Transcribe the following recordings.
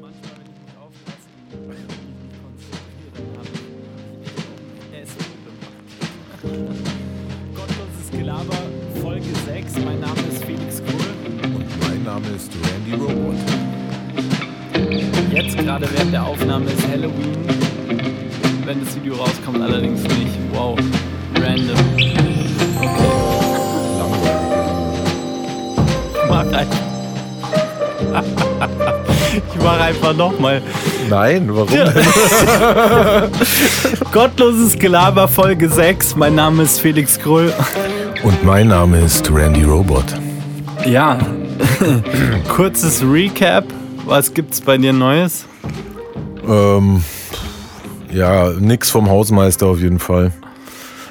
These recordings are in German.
manchmal, wenn ich mich aufpasse und mich nicht konzentriere, habe ich Essen gemacht. Gottloses Gelaber, Folge 6. Mein Name ist Felix Kohl. Und mein Name ist Randy Robot. Jetzt gerade während der Aufnahme ist Halloween. Wenn das Video rauskommt, allerdings nicht. Wow. Random. Okay. Mach einfach. Ich mach einfach nochmal. Nein, warum denn? Gottloses Gelaber Folge 6. Mein Name ist Felix Krull. Und mein Name ist Randy Robot. Ja, kurzes Recap. Was gibt's bei dir Neues? Ähm, ja, nix vom Hausmeister auf jeden Fall.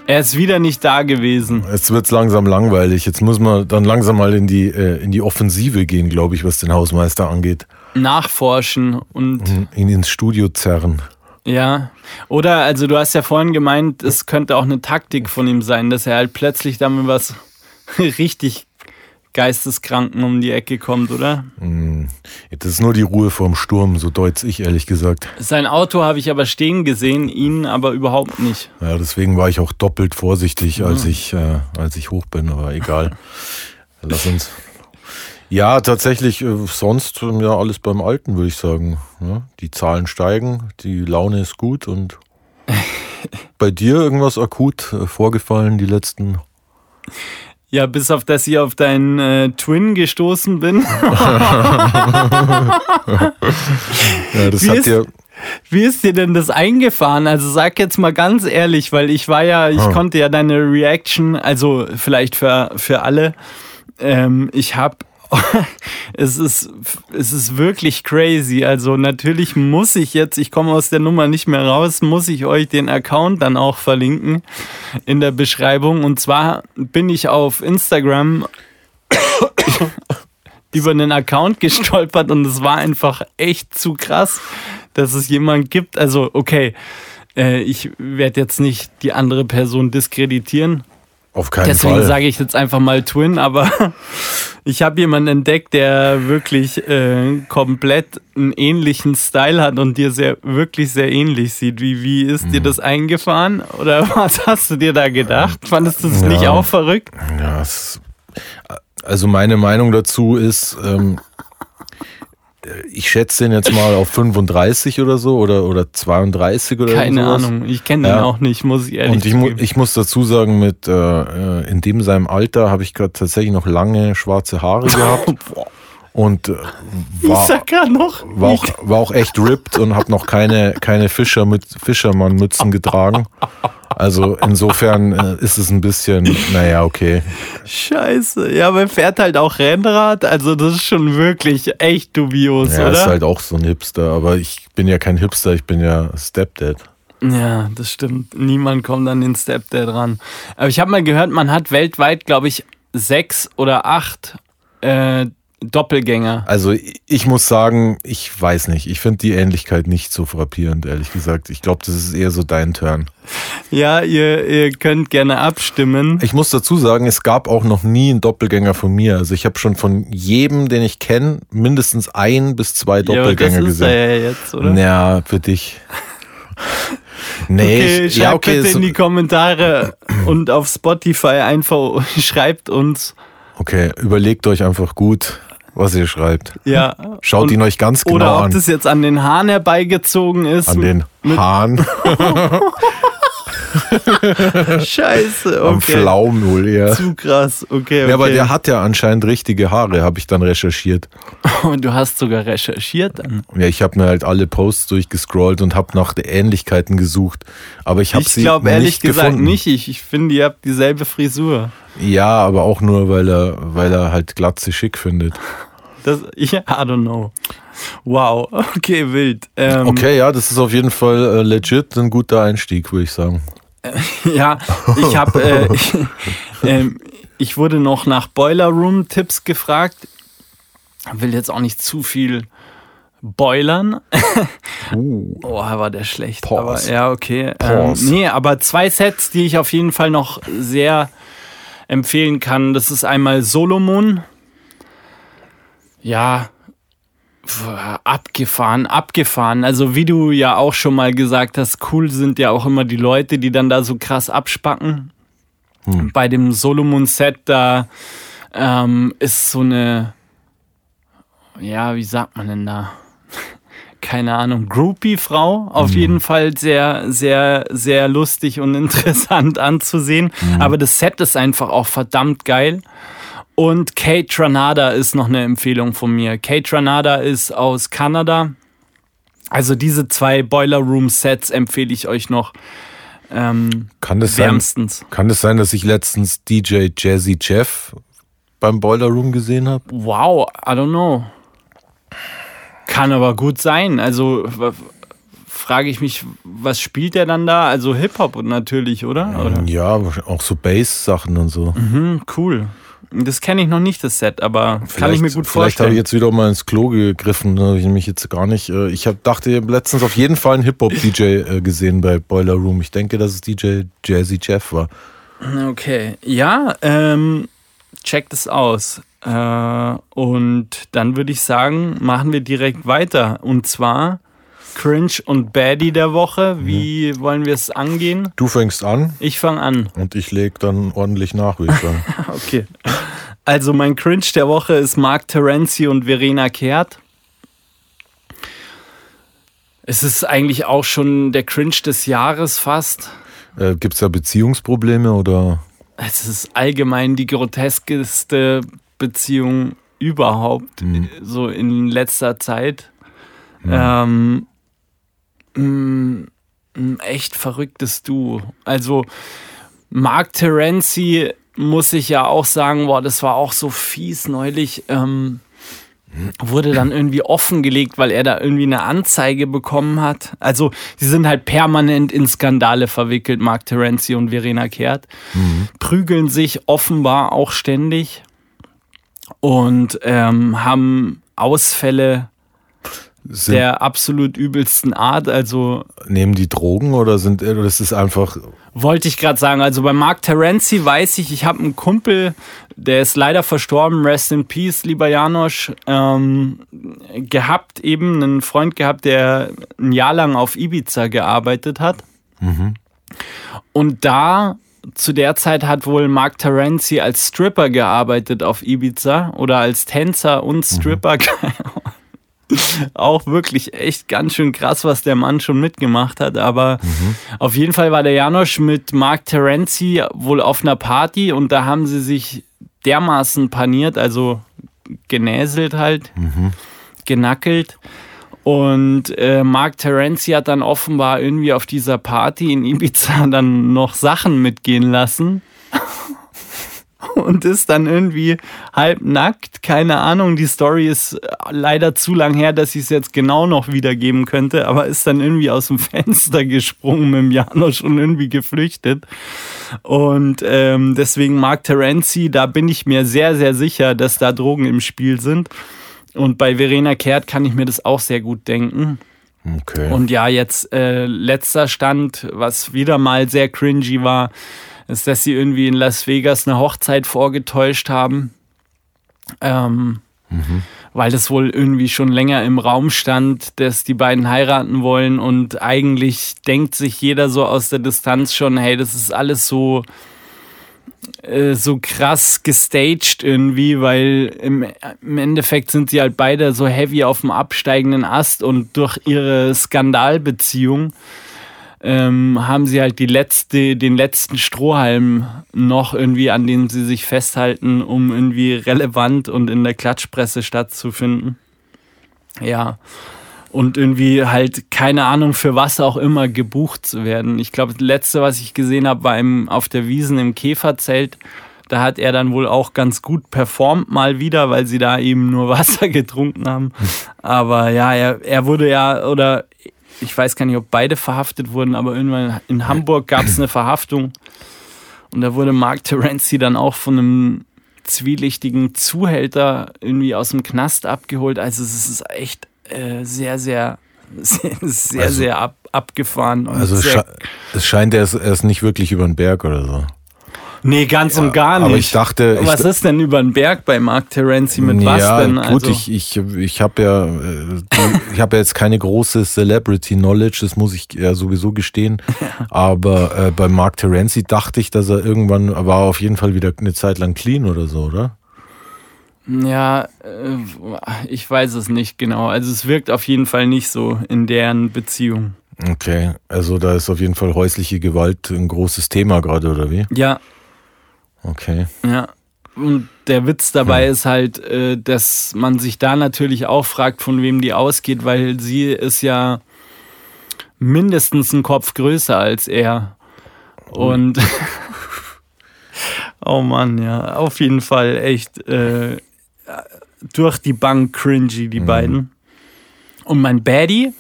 Er ist wieder nicht da gewesen. Jetzt wird's langsam langweilig. Jetzt muss man dann langsam mal in die, äh, in die Offensive gehen, glaube ich, was den Hausmeister angeht. Nachforschen und Ihn ins Studio zerren. ja. Oder, also du hast ja vorhin gemeint, es könnte auch eine Taktik von ihm sein, dass er halt plötzlich damit was richtig Geisteskranken um die Ecke kommt, oder? Das ist nur die Ruhe vorm Sturm, so deutsch ich ehrlich gesagt. Sein Auto habe ich aber stehen gesehen, ihn aber überhaupt nicht. Ja, deswegen war ich auch doppelt vorsichtig, als ich, äh, als ich hoch bin, aber egal. Lass uns. Ja, tatsächlich, äh, sonst ähm, ja alles beim Alten, würde ich sagen. Ja, die Zahlen steigen, die Laune ist gut und bei dir irgendwas akut äh, vorgefallen die letzten. Ja, bis auf das ich auf deinen äh, Twin gestoßen bin. Ja, das Wie hat ist- dir. Wie ist dir denn das eingefahren? Also sag jetzt mal ganz ehrlich, weil ich war ja, ich Ah. konnte ja deine Reaction, also vielleicht für, für alle, ähm, ich habe, es ist, es ist wirklich crazy. Also natürlich muss ich jetzt, ich komme aus der Nummer nicht mehr raus, muss ich euch den Account dann auch verlinken in der Beschreibung. Und zwar bin ich auf Instagram über einen Account gestolpert und es war einfach echt zu krass, dass es jemand gibt. Also, okay, äh, ich werde jetzt nicht die andere Person diskreditieren. Auf keinen Deswegen Fall. sage ich jetzt einfach mal Twin, aber ich habe jemanden entdeckt, der wirklich äh, komplett einen ähnlichen Style hat und dir sehr, wirklich sehr ähnlich sieht. Wie, wie ist Mhm. dir das eingefahren? Oder was hast du dir da gedacht? Fandest du es nicht Ja. auch verrückt? Ja, es, also meine Meinung dazu ist, ähm, ich schätze den jetzt mal auf 35 oder so oder, oder 32 oder Keine sowas. Ahnung. Ich kenne den Ja. auch nicht, muss ich ehrlich Und ich, mu ich muss dazu sagen, mit äh, äh, in dem seinem Alter habe ich gerade tatsächlich noch lange schwarze Haare gehabt und äh, war, war, auch, war auch echt ripped und habe noch keine, keine Fischer mit Fischermann-Mützen getragen. Also insofern äh, ist es ein bisschen, naja, okay. Scheiße. Ja, er fährt halt auch Rennrad. Also, das ist schon wirklich echt dubios, Ja, oder? ist halt auch so ein Hipster, aber ich bin ja kein Hipster, ich bin ja Stepdad. Ja, das stimmt. Niemand kommt an den Stepdad ran. Aber ich habe mal gehört, man hat weltweit, glaube ich, sechs oder acht äh, Doppelgänger. Also ich muss sagen, ich weiß nicht. Ich finde die Ähnlichkeit nicht so frappierend, ehrlich gesagt. Ich glaube, das ist eher so dein Turn. Ja, ihr, ihr könnt gerne abstimmen. Ich muss dazu sagen, es gab auch noch nie einen Doppelgänger von mir. Also ich habe schon von jedem, den ich kenne, mindestens ein bis zwei ja, aber das Doppelgänger ist er gesehen. ja jetzt, oder? Naja, für dich. Nee, Okay, ich, schreibt ja, okay. bitte in die Kommentare und auf Spotify einfach schreibt uns. Okay, überlegt euch einfach gut, was ihr schreibt. Ja. Schaut und, ihn euch ganz genau Oder ob an. das jetzt an den Haaren herbeigezogen ist. An den Haaren, Scheiße, am okay. Pflaumen wohl eher. Zu krass, okay, okay. Ja, aber der hat ja anscheinend richtige Haare, habe ich dann recherchiert. Und du hast sogar recherchiert dann. Ja, ich habe mir halt alle Posts durchgescrollt und habe nach Ähnlichkeiten gesucht. Aber ich habe Ich sie glaube ehrlich nicht gesagt gefunden. nicht. Ich, ich finde, ihr habt dieselbe Frisur. Ja, aber auch nur, weil er, weil er halt Glatze schick findet. Das, ich, I don't know. Wow, okay, wild. Ähm, Okay, ja, das ist auf jeden Fall äh, legit ein guter Einstieg, würde ich sagen. Ja, ich habe, äh, ich, ähm, ich wurde noch nach Boiler Room Tipps gefragt. Will jetzt auch nicht zu viel boilern. Uh. Oh, war der schlecht. Pause. Aber ja, okay. Ähm, nee, aber zwei Sets, die ich auf jeden Fall noch sehr empfehlen kann. Das ist einmal Solomon. Ja, abgefahren, abgefahren. Also wie du ja auch schon mal gesagt hast, cool sind ja auch immer die Leute, die dann da so krass abspacken. Hm. Bei dem Solomon-Set da ähm, ist so eine, ja, wie sagt man denn da? keine Ahnung, Groupie-Frau. Auf mhm. jeden Fall sehr, sehr, sehr lustig und interessant anzusehen. Mhm. Aber das Set ist einfach auch verdammt geil. Und Kate Tranada ist noch eine Empfehlung von mir. Kate Tranada ist aus Kanada. Also diese zwei Boiler Room Sets empfehle ich euch noch. Ähm, kann, das wärmstens. Sein, kann es sein, dass ich letztens DJ Jazzy Jeff beim Boiler Room gesehen habe? Wow, I don't know. Kann aber gut sein. Also frage ich mich, was spielt der dann da? Also Hip-Hop natürlich, oder? oder? Ja, auch so Bass-Sachen und so. Mhm, cool. Das kenne ich noch nicht, das Set, aber vielleicht, kann ich mir gut vorstellen. Vielleicht habe ich jetzt wieder mal ins Klo gegriffen, da habe ich mich jetzt gar nicht. Äh, ich hab, dachte, letztens auf jeden Fall einen Hip-Hop-DJ äh, gesehen bei Boiler Room. Ich denke, dass es DJ Jazzy Jeff war. Okay, ja, ähm, checkt es aus. Äh, und dann würde ich sagen, machen wir direkt weiter. Und zwar Cringe und Baddie der Woche. Wie mhm. wollen wir es angehen? Du fängst an. Ich fange an. Und ich lege dann ordentlich nach, würde ich sagen. okay. Also mein Cringe der Woche ist Mark Terenzi und Verena Kehrt. Es ist eigentlich auch schon der Cringe des Jahres fast. Äh, Gibt es da Beziehungsprobleme oder? Es ist allgemein die groteskeste Beziehung überhaupt, mhm. so in letzter Zeit. Mhm. Ähm, ein echt verrücktes Duo. Also Mark Terenzi muss ich ja auch sagen, boah, das war auch so fies neulich. Ähm, wurde dann irgendwie offengelegt, weil er da irgendwie eine Anzeige bekommen hat. Also, sie sind halt permanent in Skandale verwickelt, Mark Terenzi und Verena Kehrt. Mhm. Prügeln sich offenbar auch ständig und ähm, haben Ausfälle sind der absolut übelsten Art. Also nehmen die Drogen oder sind oder ist es einfach? Wollte ich gerade sagen. Also bei Mark Terenzi weiß ich, ich habe einen Kumpel, der ist leider verstorben. Rest in Peace, lieber Janosch. Ähm, gehabt eben einen Freund gehabt, der ein Jahr lang auf Ibiza gearbeitet hat. Mhm. Und da zu der Zeit hat wohl Mark Terenzi als Stripper gearbeitet auf Ibiza oder als Tänzer und mhm. Stripper. Mhm. Auch wirklich echt ganz schön krass, was der Mann schon mitgemacht hat. Aber mhm. auf jeden Fall war der Janosch mit Mark Terenzi wohl auf einer Party und da haben sie sich dermaßen paniert, also genäselt halt, mhm. genackelt und äh, Mark Terenzi hat dann offenbar irgendwie auf dieser Party in Ibiza dann noch Sachen mitgehen lassen. und ist dann irgendwie halb nackt. Keine Ahnung, die Story ist leider zu lang her, dass ich es jetzt genau noch wiedergeben könnte, aber ist dann irgendwie aus dem Fenster gesprungen mit dem Janosch und irgendwie geflüchtet. Und ähm, deswegen Mark Terenzi, da bin ich mir sehr, sehr sicher, dass da Drogen im Spiel sind. Und bei Verena Kehrt kann ich mir das auch sehr gut denken. Okay. Und ja, jetzt äh, letzter Stand, was wieder mal sehr cringy war, ist, dass sie irgendwie in Las Vegas eine Hochzeit vorgetäuscht haben. Ähm, mhm. Weil das wohl irgendwie schon länger im Raum stand, dass die beiden heiraten wollen. Und eigentlich denkt sich jeder so aus der Distanz schon, hey, das ist alles so äh, so krass gestaged irgendwie, weil im, im, Endeffekt sind sie halt beide so heavy auf dem absteigenden Ast und durch ihre Skandalbeziehung ähm, haben sie halt die letzte, den letzten Strohhalm noch irgendwie, an dem sie sich festhalten, um irgendwie relevant und in der Klatschpresse stattzufinden. Ja und irgendwie halt keine Ahnung für was auch immer gebucht zu werden. Ich glaube, das letzte, was ich gesehen habe, war im, auf der Wiesen im Käferzelt. Da hat er dann wohl auch ganz gut performt mal wieder, weil sie da eben nur Wasser getrunken haben. Aber ja, er, er wurde ja, oder ich weiß gar nicht, ob beide verhaftet wurden, aber irgendwann in Hamburg gab es eine Verhaftung. Und da wurde Mark Terenzi dann auch von einem zwielichtigen Zuhälter irgendwie aus dem Knast abgeholt. Also es ist echt äh, sehr, sehr, sehr, sehr, also, sehr ab, abgefahren. also es, sche es scheint, er ist, er ist nicht wirklich über den Berg oder so. Nee, ganz und gar nicht. Aber ich dachte. Was ich, ist denn über den Berg bei Mark Terenzi mit was ja, denn? gut, Also, ich, ich, ich habe ja, äh, ich habe ja jetzt keine große Celebrity Knowledge, das muss ich ja sowieso gestehen. Aber äh, bei Mark Terenzi dachte ich, dass er irgendwann war auf jeden Fall wieder eine Zeit lang clean oder so, oder? ja, äh, ich weiß es nicht genau. Also es wirkt auf jeden Fall nicht so in deren Beziehung. Okay, also da ist auf jeden Fall häusliche Gewalt ein großes Thema gerade, oder wie? Ja, Okay. Ja. Und der Witz dabei ist halt, äh, dass man sich da natürlich auch fragt, von wem die ausgeht, weil sie ist ja mindestens einen Kopf größer als er. Und oh Mann, ja, auf jeden Fall echt äh, durch die Bank cringy, die beiden. Und mein Baddie,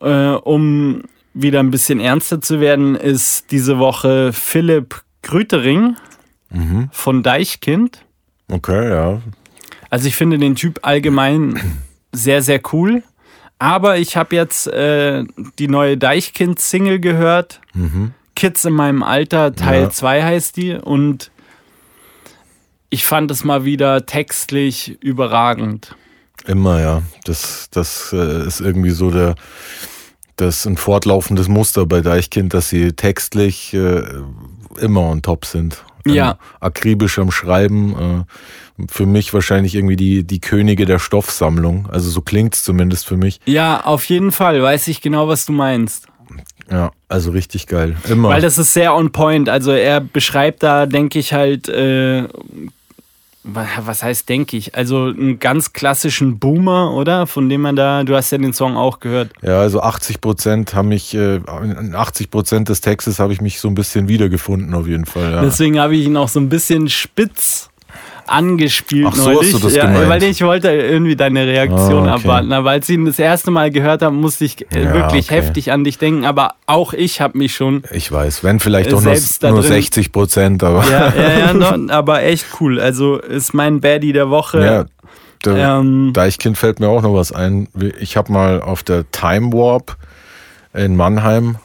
äh, um wieder ein bisschen ernster zu werden, ist diese Woche Philipp Grütering Mhm. von Deichkind. Okay, ja. Also ich finde den Typ allgemein sehr, sehr cool. Aber ich habe jetzt äh, die neue Deichkind-Single gehört. Kids in meinem Alter, Teil Ja. 2 heißt die. Und ich fand es mal wieder textlich überragend. Immer, ja. Das, das äh, ist irgendwie so der, das ein fortlaufendes Muster bei Deichkind, dass sie textlich äh, immer on top sind. Ja. Ähm, akribisch am Schreiben. Äh, für mich wahrscheinlich irgendwie die, die Könige der Stoffsammlung. Also so klingt's zumindest für mich. Ja, auf jeden Fall. Weiß ich genau, was du meinst. Ja, also richtig geil. Immer. Weil das ist sehr on point. Also er beschreibt da, denke ich, halt, äh, was heißt, denke ich? Also einen ganz klassischen Boomer, oder? Von dem man da, du hast ja den Song auch gehört. ja, also 80 Prozent haben mich, äh, in 80 Prozent des Textes habe ich mich so ein bisschen wiedergefunden auf jeden Fall. Ja. Deswegen habe ich ihn auch so ein bisschen spitz angespielt Ach so, neulich. hast du das ja, gemeint? Weil ich wollte irgendwie deine Reaktion Ah, okay. abwarten. Aber als ich ihn das erste Mal gehört habe, musste ich äh, Ja, wirklich okay. heftig an dich denken. Aber auch ich habe mich schon Ich weiß, wenn vielleicht doch nur, nur drin- 60 Prozent, aber ja, ja, ja, no, aber echt cool. Also ist mein Baddie der Woche. Ja, der Ähm, Deichkind fällt mir auch noch was ein. Ich habe mal auf der Time Warp in Mannheim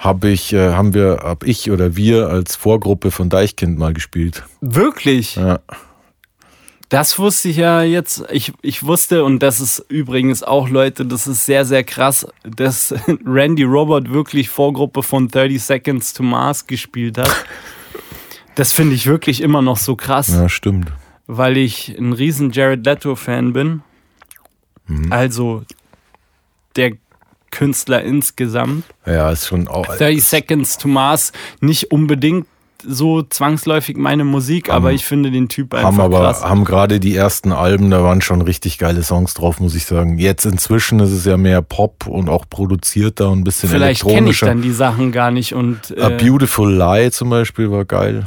habe ich, äh, haben wir, hab ich oder wir als Vorgruppe von Deichkind mal gespielt. Wirklich? Ja. Das wusste ich ja jetzt. Ich, ich wusste, und das ist übrigens auch, Leute, das ist sehr, sehr krass, dass Randy Robert wirklich Vorgruppe von 30 Seconds to Mars gespielt hat. Das finde ich wirklich immer noch so krass, ja, stimmt. weil ich ein riesen Jared Leto-Fan bin. Mhm. Also der Künstler insgesamt. Ja, ist schon auch. 30 Seconds to Mars nicht unbedingt so zwangsläufig meine Musik, aber ich finde den Typ einfach haben aber krass. haben gerade die ersten Alben, da waren schon richtig geile Songs drauf, muss ich sagen. Jetzt inzwischen ist es ja mehr Pop und auch produzierter und ein bisschen Vielleicht kenne ich elektronischer. dann die Sachen gar nicht und A äh, Beautiful Lie zum Beispiel war geil.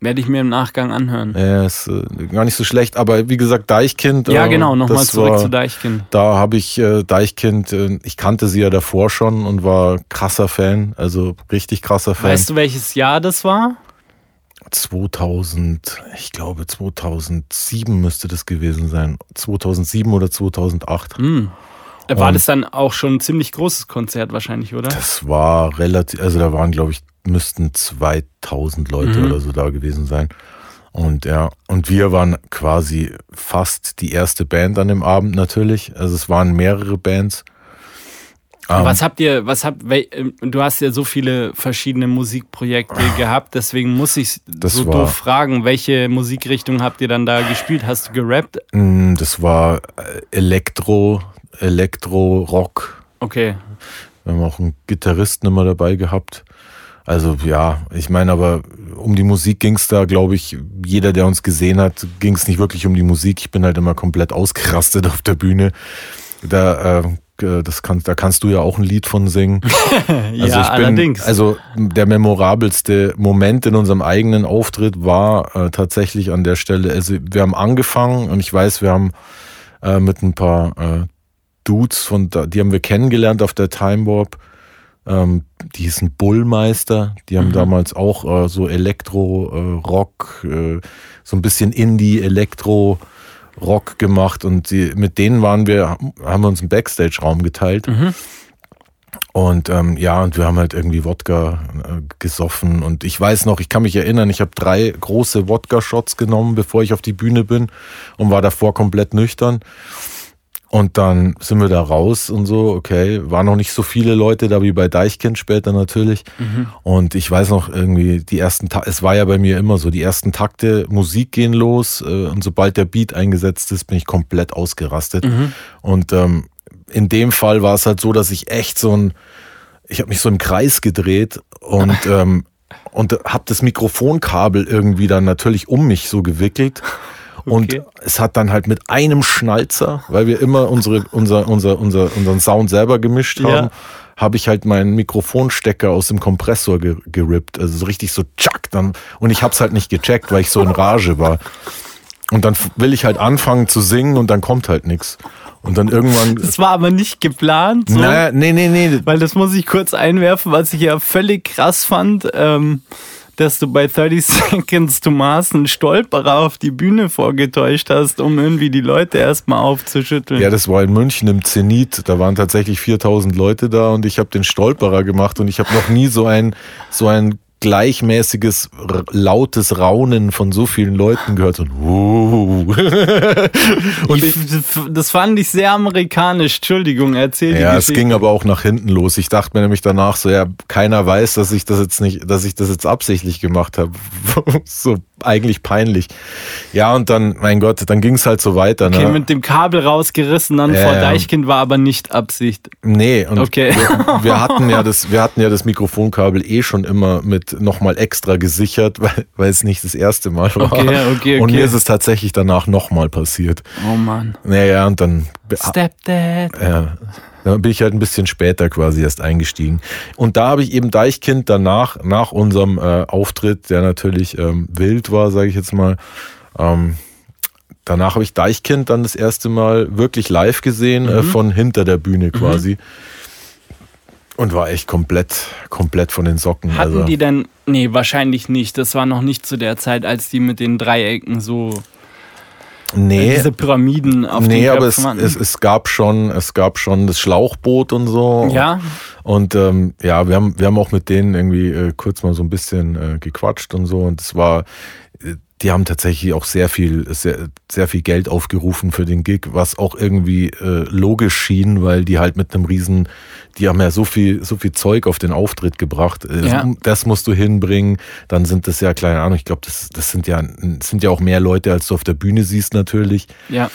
Werde ich mir im Nachgang anhören. Ja, ist äh, gar nicht so schlecht, aber wie gesagt, Deichkind. Ja, äh, genau, nochmal zurück war, zu Deichkind. Da habe ich äh, Deichkind, äh, ich kannte sie ja davor schon und war krasser Fan, also richtig krasser Fan. Weißt du, welches Jahr das war? 2000, ich glaube 2007 müsste das gewesen sein. 2007 oder 2008. Hm. Da war das dann auch schon ein ziemlich großes Konzert wahrscheinlich, oder? Das war relativ, also da waren, glaube ich, müssten 2000 Leute Mhm. oder so da gewesen sein. Und ja, und wir waren quasi fast die erste Band an dem Abend natürlich. Also es waren mehrere Bands. Ähm, was habt ihr, was habt, ähm, du hast ja so viele verschiedene Musikprojekte gehabt, deswegen muss ich Das so war- doof fragen, welche Musikrichtung habt ihr dann da gespielt? Hast du gerappt? Mm, Das war äh, Elektro, Elektro, Rock. Okay. Wir haben auch einen Gitarristen immer dabei gehabt. Also ja, ich meine, aber um die Musik ging es da, glaube ich, jeder, der uns gesehen hat, ging es nicht wirklich um die Musik. Ich bin halt immer komplett ausgerastet auf der Bühne. Da, äh, das kann, da kannst du ja auch ein Lied von singen. ja, Also ich bin, allerdings. Also der memorabelste Moment in unserem eigenen Auftritt war äh, tatsächlich an der Stelle. Also wir haben angefangen und ich weiß, wir haben äh, mit ein paar äh, Dudes von die haben wir kennengelernt auf der Time Warp. Ähm, die hießen Bullmeister. Die haben damals auch äh, so Elektro, äh, Rock, äh, so ein bisschen Indie, Elektro. Rock gemacht und die, mit denen waren wir, haben wir uns einen Backstage-Raum geteilt. Und ähm, ja, und wir haben halt irgendwie Wodka äh, gesoffen. Und ich weiß noch, ich kann mich erinnern, ich habe drei große Wodka-Shots genommen, bevor ich auf die Bühne bin und war davor komplett nüchtern. Und dann sind wir da raus und so, okay, waren noch nicht so viele Leute da wie bei Deichkind später natürlich. Mhm. Und ich weiß noch irgendwie, die ersten es war ja bei mir immer so, die ersten Takte, Musik gehen los äh, und sobald der Beat eingesetzt ist, bin ich komplett ausgerastet. Mhm. Und ähm, in dem Fall war es halt so, dass ich echt so ein, ich habe mich so im Kreis gedreht und ähm, und habe das Mikrofonkabel irgendwie dann natürlich um mich so gewickelt. Und okay. es hat dann halt mit einem Schnalzer, weil wir immer unsere, unser, unser, unser, unseren Sound selber gemischt haben, ja. habe ich halt meinen Mikrofonstecker aus dem Kompressor ge gerippt. Also so richtig so tschack dann. Und ich habe es halt nicht gecheckt, weil ich so in Rage war. Und dann will ich halt anfangen zu singen und dann kommt halt nichts. Und dann irgendwann. Das war aber nicht geplant. So, naja, nee, nee, nee. Weil das muss ich kurz einwerfen, was ich ja völlig krass fand. Ähm, dass du bei 30 Seconds to Mars einen Stolperer auf die Bühne vorgetäuscht hast, um irgendwie die Leute erstmal aufzuschütteln. Ja, das war in München im Zenit. Da waren tatsächlich 4000 Leute da und ich habe den Stolperer gemacht und ich habe noch nie so ein, so ein gleichmäßiges, lautes Raunen von so vielen Leuten gehört. So, uh. und ich, das fand ich sehr amerikanisch. Entschuldigung, erzähl Ja, es ging aber auch nach hinten los. Ich dachte mir nämlich danach so, ja, keiner weiß, dass ich das jetzt nicht, dass ich das jetzt absichtlich gemacht habe. so eigentlich peinlich. Ja, und dann, mein Gott, dann ging es halt so weiter. Okay, ne? mit dem Kabel rausgerissen dann äh, vor Deichkind war aber nicht Absicht. Nee, und okay. wir, wir, hatten ja das, wir hatten ja das Mikrofonkabel eh schon immer mit nochmal extra gesichert, weil, weil es nicht das erste Mal war. Okay, okay, okay. Und mir ist es tatsächlich danach nochmal passiert. Oh Mann. Naja, und dann. Stepdad. Ja. Dann bin ich halt ein bisschen später quasi erst eingestiegen. Und da habe ich eben Deichkind danach, nach unserem äh, Auftritt, der natürlich ähm, wild war, sage ich jetzt mal, ähm, danach habe ich Deichkind dann das erste Mal wirklich live gesehen, äh, mhm. äh, von hinter der Bühne mhm. quasi. Mhm. Und war echt komplett, komplett von den Socken. Hatten also. die denn, nee, wahrscheinlich nicht. Das war noch nicht zu der Zeit, als die mit den Dreiecken so Nee. Diese Pyramiden auf nee, den aber es, es, es, gab schon, es gab schon das Schlauchboot und so. Ja. Und ähm, ja, wir haben, wir haben auch mit denen irgendwie äh, kurz mal so ein bisschen äh, gequatscht und so. Und es war, die haben tatsächlich auch sehr viel, sehr, sehr viel Geld aufgerufen für den Gig, was auch irgendwie äh, logisch schien, weil die halt mit einem riesen, die haben ja so viel, so viel Zeug auf den Auftritt gebracht. Äh, ja. Das musst du hinbringen. Dann sind das ja, keine Ahnung, ich glaube, das, das sind ja, sind ja auch mehr Leute, als du auf der Bühne siehst natürlich. Ja.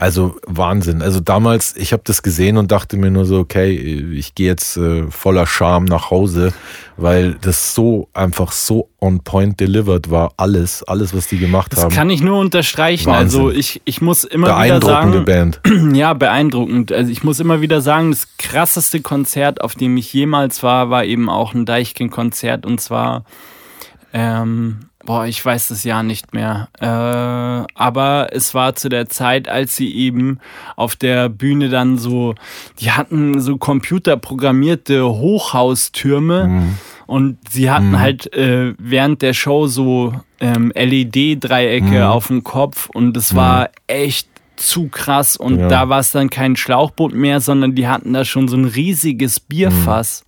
Also Wahnsinn. Also damals, ich habe das gesehen und dachte mir nur so, okay, ich gehe jetzt äh, voller Charme nach Hause, weil das so einfach so on point delivered war. Alles, alles, was die gemacht das haben. Das kann ich nur unterstreichen. Also Wahnsinn. Also ich, ich muss immer wieder sagen. Band. Ja, beeindruckend. Also ich muss immer wieder sagen, das krasseste Konzert, auf dem ich jemals war, war eben auch ein Deichkind-Konzert und zwar ähm, Boah, ich weiß das Jahr nicht mehr. Äh, aber es war zu der Zeit, als sie eben auf der Bühne dann so, die hatten so computerprogrammierte Hochhaustürme mhm. und sie hatten mhm. halt äh, während der Show so ähm, LED-Dreiecke mhm. auf dem Kopf und es war mhm. echt zu krass und ja. da war es dann kein Schlauchboot mehr, sondern die hatten da schon so ein riesiges Bierfass,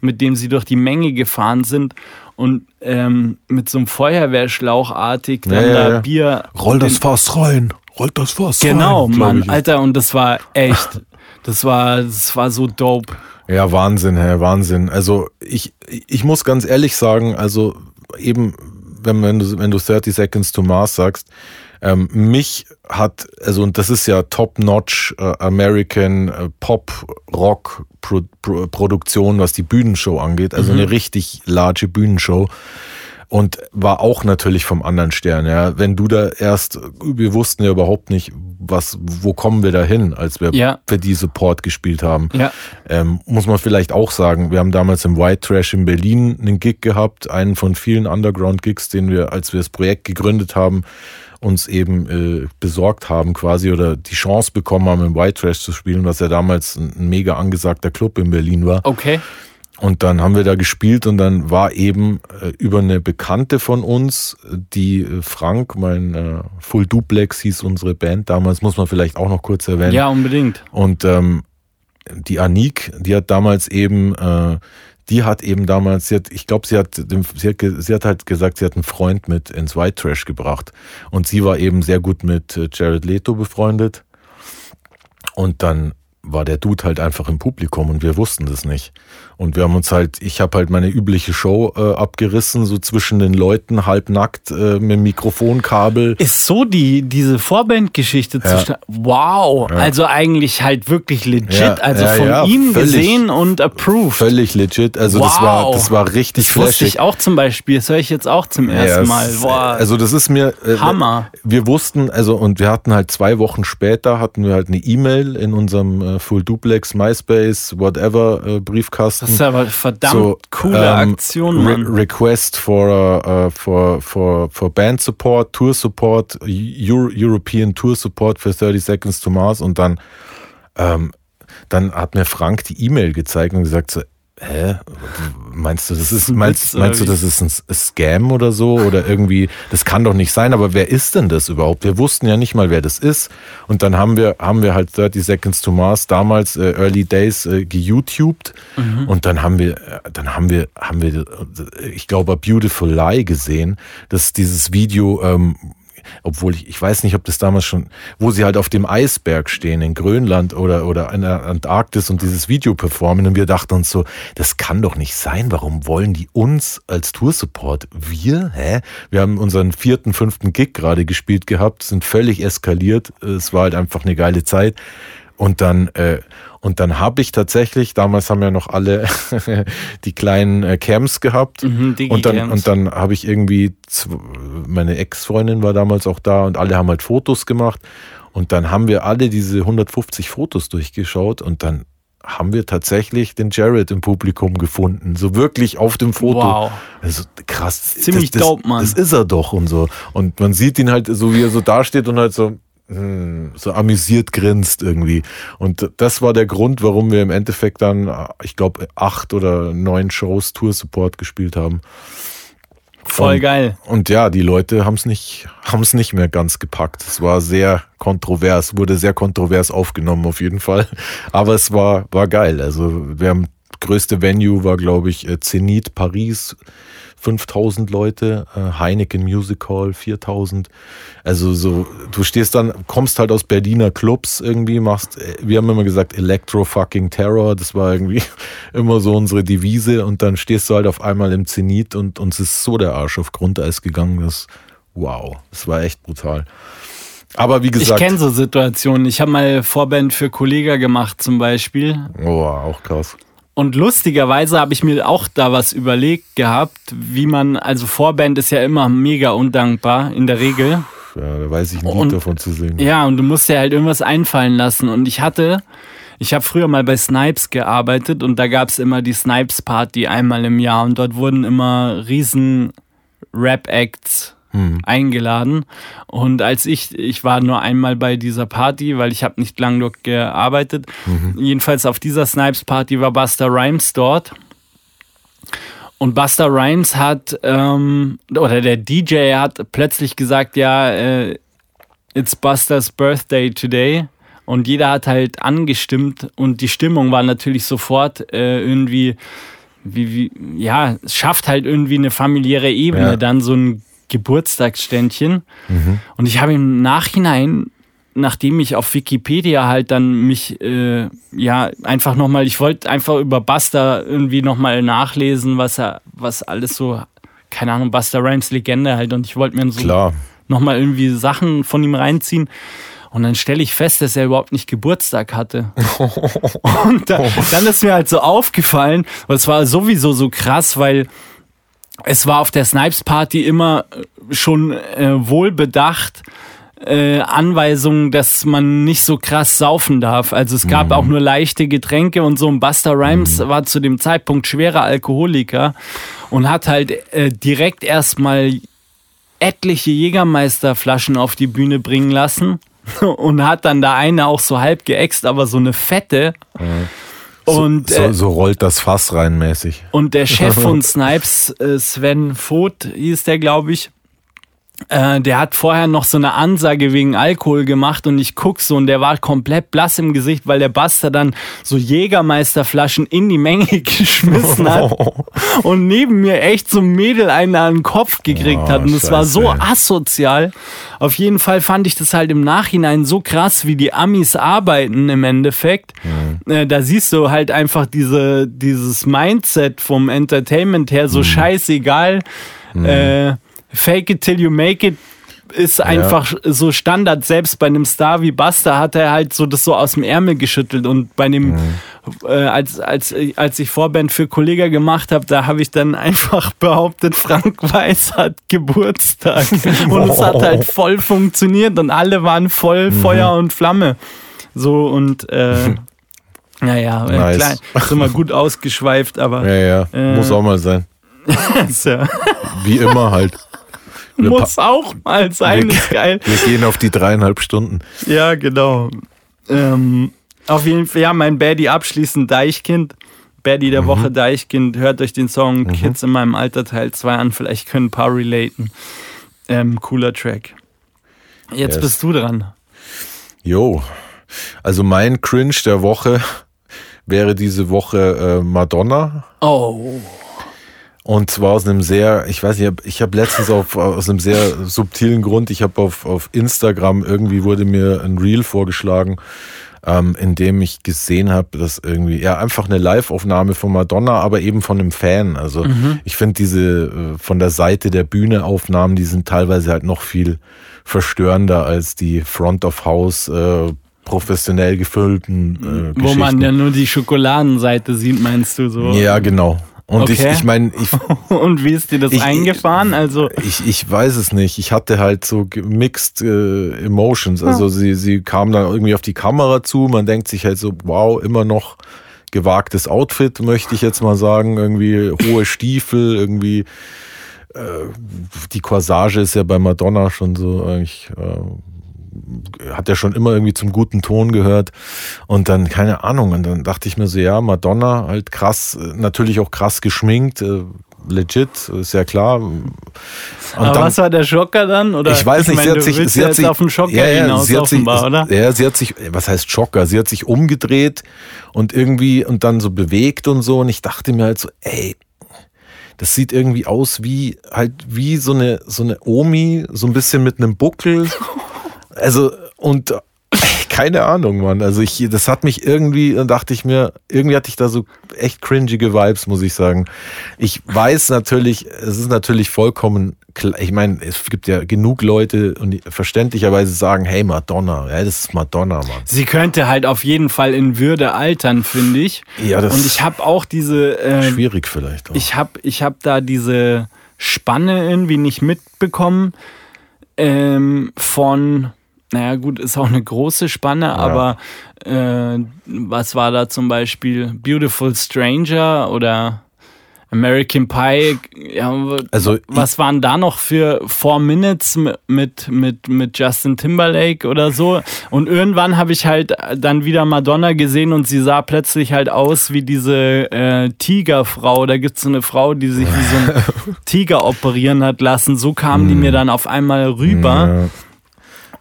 mhm. mit dem sie durch die Menge gefahren sind und ähm, mit so einem Feuerwehrschlauchartig dann ja, da ja. Bier. Roll das Fass rein, rollt das Fass genau, rein. Genau, Mann, Alter, und das war echt, das war, das war so dope. Ja, Wahnsinn, Herr, Wahnsinn. Also ich, ich muss ganz ehrlich sagen, also eben, wenn, wenn, du, wenn du 30 Seconds to Mars sagst, ähm, mich hat, also und das ist ja top-notch äh, American äh, Pop-Rock-Produktion, was die Bühnenshow angeht, also mhm. eine richtig large Bühnenshow und war auch natürlich vom anderen Stern. Ja, wenn du da erst, wir wussten ja überhaupt nicht, was, wo kommen wir da hin, als wir ja. für die Support gespielt haben. Ja. Ähm, muss man vielleicht auch sagen, wir haben damals im White Trash in Berlin einen Gig gehabt, einen von vielen Underground-Gigs, den wir, als wir das Projekt gegründet haben, uns eben äh, besorgt haben quasi oder die Chance bekommen haben, im White Trash zu spielen, was ja damals ein, mega angesagter Club in Berlin war. Okay. Und dann haben wir da gespielt und dann war eben äh, über eine Bekannte von uns, die äh, Frank, mein äh, Full Duplex hieß unsere Band damals, muss man vielleicht auch noch kurz erwähnen. Ja, unbedingt. Und ähm, die Anik, die hat damals eben, äh, die hat eben damals, sie hat, ich glaube, sie hat, sie hat, sie hat halt gesagt, sie hat einen Freund mit ins White Trash gebracht. Und sie war eben sehr gut mit äh, Jared Leto befreundet. Und dann war der Dude halt einfach im Publikum und wir wussten das nicht. Und wir haben uns halt, ich habe halt meine übliche Show äh, abgerissen, so zwischen den Leuten, halbnackt äh, mit Mikrofonkabel. Ist so die, diese Vorbandgeschichte Ja. zu Wow, Ja. also eigentlich halt wirklich legit, Ja, also von ihm völlig. gesehen und approved. Völlig legit. Also das war, das war richtig Das wusste flashig. ich auch zum Beispiel, das höre ich jetzt auch zum ersten Mal. Boah, Also das ist mir äh, Hammer. Wir wussten, also und wir hatten halt zwei Wochen später hatten wir halt eine E-Mail in unserem äh, Full Duplex, MySpace, whatever äh, Briefkasten. Das ist aber verdammt So, coole ähm, Aktion, Re request for, uh, for, for, for Band Support, Tour Support, Euro European Tour Support für 30 Seconds to Mars und dann, ähm, dann hat mir Frank die E-Mail gezeigt und gesagt so, hä, meinst du, das ist, ein meinst, meinst du, das ist ein Scam oder so? Oder irgendwie, das kann doch nicht sein, aber wer ist denn das überhaupt? Wir wussten ja nicht mal, wer das ist. Und dann haben wir, haben wir halt 30 Seconds to Mars damals, äh, Early Days, äh, geYouTubed. Mhm. und dann haben wir, äh, dann haben wir, haben wir, äh, ich glaube, A Beautiful Lie gesehen, dass dieses Video, ähm, obwohl ich, ich weiß nicht, ob das damals schon, wo sie halt auf dem Eisberg stehen in Grönland oder, oder in der Antarktis und dieses Video performen und wir dachten uns so, das kann doch nicht sein, warum wollen die uns als Toursupport? Wir? Hä? Wir haben unseren vierten, fünften Gig gerade gespielt gehabt, sind völlig eskaliert, es war halt einfach eine geile Zeit und dann, äh, und dann habe ich tatsächlich, damals haben ja noch alle die kleinen äh, Cams gehabt. Mhm, und dann, und dann habe ich irgendwie, meine Ex-Freundin war damals auch da und alle haben halt Fotos gemacht. Und dann haben wir alle diese 150 Fotos durchgeschaut und dann haben wir tatsächlich den Jared im Publikum gefunden. So wirklich auf dem Foto. Wow. Also krass. Ziemlich das, das, dope, Mann. Das ist er doch und so. Und man sieht ihn halt so, wie er so dasteht und halt so, so amüsiert grinst irgendwie. Und das war der Grund, warum wir im Endeffekt dann, ich glaube, acht oder neun Shows Tour Support gespielt haben. Voll und, geil. Und ja, die Leute haben es nicht, haben es nicht mehr ganz gepackt. Es war sehr kontrovers, wurde sehr kontrovers aufgenommen auf jeden Fall. Aber es war, war geil. Also wir haben größte Venue war, glaube ich, äh, Zenit Paris. 5000 Leute, äh, Heineken Music Hall 4000. Also so, du stehst dann, kommst halt aus Berliner Clubs irgendwie, machst, äh, wir haben immer gesagt Electro fucking Terror, das war irgendwie immer so unsere Devise und dann stehst du halt auf einmal im Zenit und uns ist so der Arsch auf Grundeis gegangen, das, wow, das war echt brutal. Aber wie Ich gesagt, kenne so Situationen. Ich habe mal Vorband für Kollega gemacht zum Beispiel. oh, auch krass. Und lustigerweise habe ich mir auch da was überlegt gehabt, wie man, also Vorband ist ja immer mega undankbar in der Regel. Ja, da weiß ich ein Lied Und- davon zu singen. Ja, und du musst dir halt irgendwas einfallen lassen. Und ich hatte, ich habe früher mal bei Snipes gearbeitet und da gab es immer die Snipes Party einmal im Jahr und dort wurden immer riesen Rap-Acts eingeladen. Und als ich, ich war nur einmal bei dieser Party, weil ich habe nicht lang dort gearbeitet. Jedenfalls auf dieser Snipes Party war Buster Rhymes dort. Und Buster Rhymes hat, ähm, oder der DJ hat plötzlich gesagt, ja, äh, it's Busters Birthday today. Und jeder hat halt angestimmt und die Stimmung war natürlich sofort äh, irgendwie, wie, wie, ja, es schafft halt irgendwie eine familiäre Ebene, Ja. dann so ein Geburtstagsständchen. Und ich habe im Nachhinein, nachdem ich auf Wikipedia halt dann mich, äh, ja, einfach nochmal, ich wollte einfach über Buster irgendwie nochmal nachlesen, was er, was alles so, keine Ahnung, Buster Rhymes Legende halt und ich wollte mir so Klar. nochmal irgendwie Sachen von ihm reinziehen. Und dann stelle ich fest, dass er überhaupt nicht Geburtstag hatte. Und da, dann ist mir halt so aufgefallen, und es war sowieso so krass, weil es war auf der Snipes Party immer äh, schon äh, wohlbedacht, äh, Anweisungen, dass man nicht so krass saufen darf. Also es gab auch nur leichte Getränke und so. Und Buster Rhymes war zu dem Zeitpunkt schwerer Alkoholiker und hat halt äh, direkt erstmal etliche Jägermeisterflaschen auf die Bühne bringen lassen und hat dann da eine auch so halb geäxt, aber so eine fette. Und, so, äh, so rollt das Fass rein mäßig. und der Chef von Snipes, äh, Sven Voth hieß der, glaube ich, äh, der hat vorher noch so eine Ansage wegen Alkohol gemacht und ich guck so und der war komplett blass im Gesicht, weil der Buster dann so Jägermeisterflaschen in die Menge geschmissen hat und neben mir echt so ein Mädel einen an den Kopf gekriegt Oh, hat und es war so asozial. Auf jeden Fall fand ich das halt im Nachhinein so krass, wie die Amis arbeiten im Endeffekt. Äh, da siehst du halt einfach diese, dieses Mindset vom Entertainment her, so scheißegal. Äh, fake it till you make it ist einfach so Standard. Selbst bei einem Star wie Buster hat er halt so das so aus dem Ärmel geschüttelt. Und bei dem, äh, als, als, als ich Vorband für Kollega gemacht habe, da habe ich dann einfach behauptet, Frank Weiß hat Geburtstag. Und es hat halt voll funktioniert und alle waren voll Feuer und Flamme. So und äh, naja, äh, Nice. klein, sind wir gut ausgeschweift, aber Ja, ja, Äh. muss auch mal sein. ja, Wie immer halt. Muss auch mal sein, wir- ist geil. wir gehen auf die dreieinhalb Stunden. Ja, genau. Ähm, auf jeden Fall, ja, mein Baddy abschließend Deichkind. Baddy der Woche Deichkind. Hört euch den Song Kids in meinem Alter Teil 2 an. Vielleicht können ein paar relaten. Ähm, cooler Track. Jetzt Yes. bist du dran. Jo. Also mein Cringe der Woche wäre diese Woche äh, Madonna. Oh. Und zwar aus einem sehr, ich weiß nicht, ich habe letztens auf, aus einem sehr subtilen Grund, ich habe auf, auf Instagram irgendwie wurde mir ein Reel vorgeschlagen, ähm, in dem ich gesehen habe, dass irgendwie, ja, einfach eine Live-Aufnahme von Madonna, aber eben von einem Fan. Also ich finde diese äh, von der Seite der Bühne Aufnahmen, die sind teilweise halt noch viel verstörender als die Front of House äh, professionell gefüllten äh, Wo Geschichten. man ja nur die Schokoladenseite sieht, meinst du so? ja, genau. Und ich, Okay. ich meine, ich, Und wie ist dir das Ich- eingefahren? Also, Ich, ich weiß es nicht. Ich hatte halt so mixed äh, emotions. Also sie, sie kam dann irgendwie auf die Kamera zu. Man denkt sich halt so, wow, immer noch gewagtes Outfit, möchte ich jetzt mal sagen. Irgendwie hohe Stiefel, irgendwie äh, die Corsage ist ja bei Madonna schon so eigentlich. Äh, hat ja schon immer irgendwie zum guten Ton gehört. Und dann, keine Ahnung, und dann dachte ich mir so, ja, Madonna, halt krass, äh, natürlich auch krass geschminkt, äh, legit, ist ja klar. Und aber dann- was war der Schocker dann? Oder ich weiß nicht, meine, sie hat sich, sie ja hat sich auf den Schocker ja, ja, hinaus sie hat sich, offenbar, oder? Ja, sie hat sich, was heißt Schocker? Sie hat sich umgedreht und irgendwie und dann so bewegt und so und ich dachte mir halt so, ey, das sieht irgendwie aus wie halt wie so eine so eine Omi, so ein bisschen mit einem Buckel. Also und keine Ahnung, Mann. Also ich, das hat mich irgendwie, dann dachte ich mir, irgendwie hatte ich da so echt cringige Vibes, muss ich sagen. Ich weiß natürlich, es ist natürlich vollkommen klar, ich meine, es gibt ja genug Leute und die verständlicherweise sagen, hey Madonna, ja, das ist Madonna, Mann. Sie könnte halt auf jeden Fall in Würde altern, finde ich. Ja, das Und ich habe auch diese, äh, schwierig vielleicht. Auch. ich habe ich hab da diese Spanne irgendwie nicht mitbekommen ähm, von, naja gut, ist auch eine große Spanne, aber äh, was war da zum Beispiel Beautiful Stranger oder American Pie, ja, Also was waren da noch für Four Minutes mit, mit, mit Justin Timberlake oder so? Und irgendwann habe ich halt dann wieder Madonna gesehen und sie sah plötzlich halt aus wie diese äh, Tigerfrau. Da gibt es so eine Frau, die sich wie so ein Tiger operieren hat lassen. So kam die mir dann auf einmal rüber. Ja.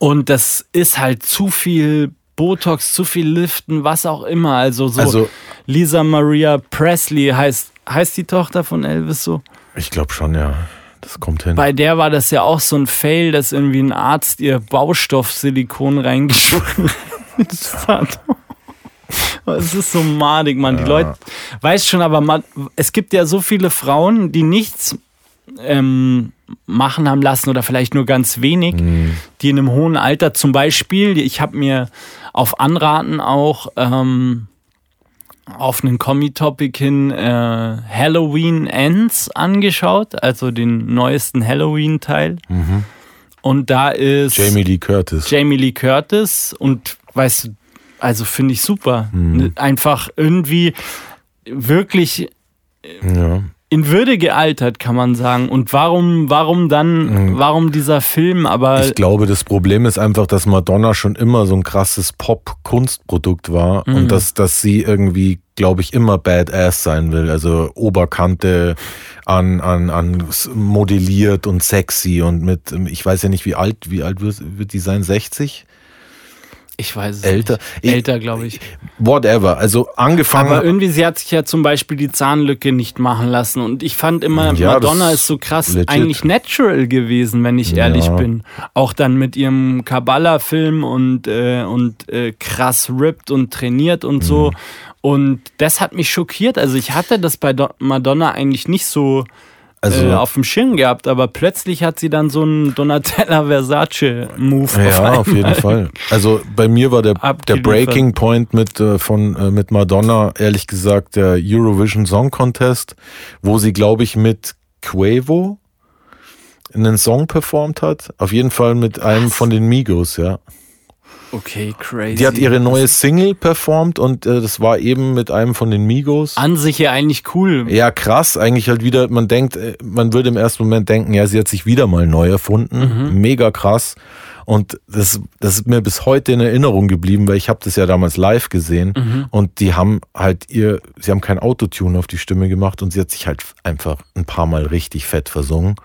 Und das ist halt zu viel Botox, zu viel Liften, was auch immer. Also so Also- Lisa Maria Presley heißt, heißt die Tochter von Elvis so? Ich glaube schon, ja. Das kommt hin. Bei der war das ja auch so ein Fail, dass irgendwie ein Arzt ihr Baustoffsilikon reingeschmissen hat. Es ist so madig, Mann. Die Leute, weiß schon, aber man, es gibt ja so viele Frauen, die nichts ähm, machen haben lassen oder vielleicht nur ganz wenig, die in einem hohen Alter zum Beispiel, ich habe mir auf Anraten auch ähm, auf einen Kommi-Topic hin äh, Halloween Ends angeschaut, also den neuesten Halloween-Teil. Und da ist Jamie Lee Curtis. Jamie Lee Curtis und weißt du, also finde ich super. Mhm. Einfach irgendwie wirklich ja. In Würde gealtert, kann man sagen. Und warum, warum dann, warum dieser Film? Aber Ich glaube, das Problem ist einfach, dass Madonna schon immer so ein krasses Pop-Kunstprodukt war und dass, dass sie irgendwie, glaube ich, immer Badass sein will. Also Oberkante an, an, an modelliert und sexy und mit, ich weiß ja nicht, wie alt, wie alt wird, wird die sein? 60? Ich weiß es Älter? nicht. Älter, glaube ich. Whatever. Also angefangen. Aber irgendwie, sie hat sich ja zum Beispiel die Zahnlücke nicht machen lassen. Und ich fand immer, Ja, Madonna ist so krass legit. eigentlich natural gewesen, wenn ich ehrlich Ja. bin. Auch dann mit ihrem Kabbalah-Film und, äh, und äh, krass ripped und trainiert und so. Mhm. Und das hat mich schockiert. Also ich hatte das bei Do Madonna eigentlich nicht so Also- äh, auf dem Schirm gehabt, aber plötzlich hat sie dann so einen Donatella Versace-Move. Ja, auf jeden Fall. Also bei mir war der, der. Breaking Point mit, äh, von, äh, mit Madonna, ehrlich gesagt, der Eurovision Song Contest, wo sie, glaube ich, mit Quavo einen Song performt hat. Auf jeden Fall mit einem von den Migos, ja. Okay, crazy. Die hat ihre neue Single performt und äh, das war eben mit einem von den Migos. An sich ja eigentlich cool. Ja, krass. Eigentlich halt wieder, man denkt, äh, man würde im ersten Moment denken, ja, sie hat sich wieder mal neu erfunden. Mega krass. Und das, das ist mir bis heute in Erinnerung geblieben, weil ich habe das ja damals live gesehen und die haben halt ihr, sie haben kein Autotune auf die Stimme gemacht und sie hat sich halt einfach ein paar Mal richtig fett versungen.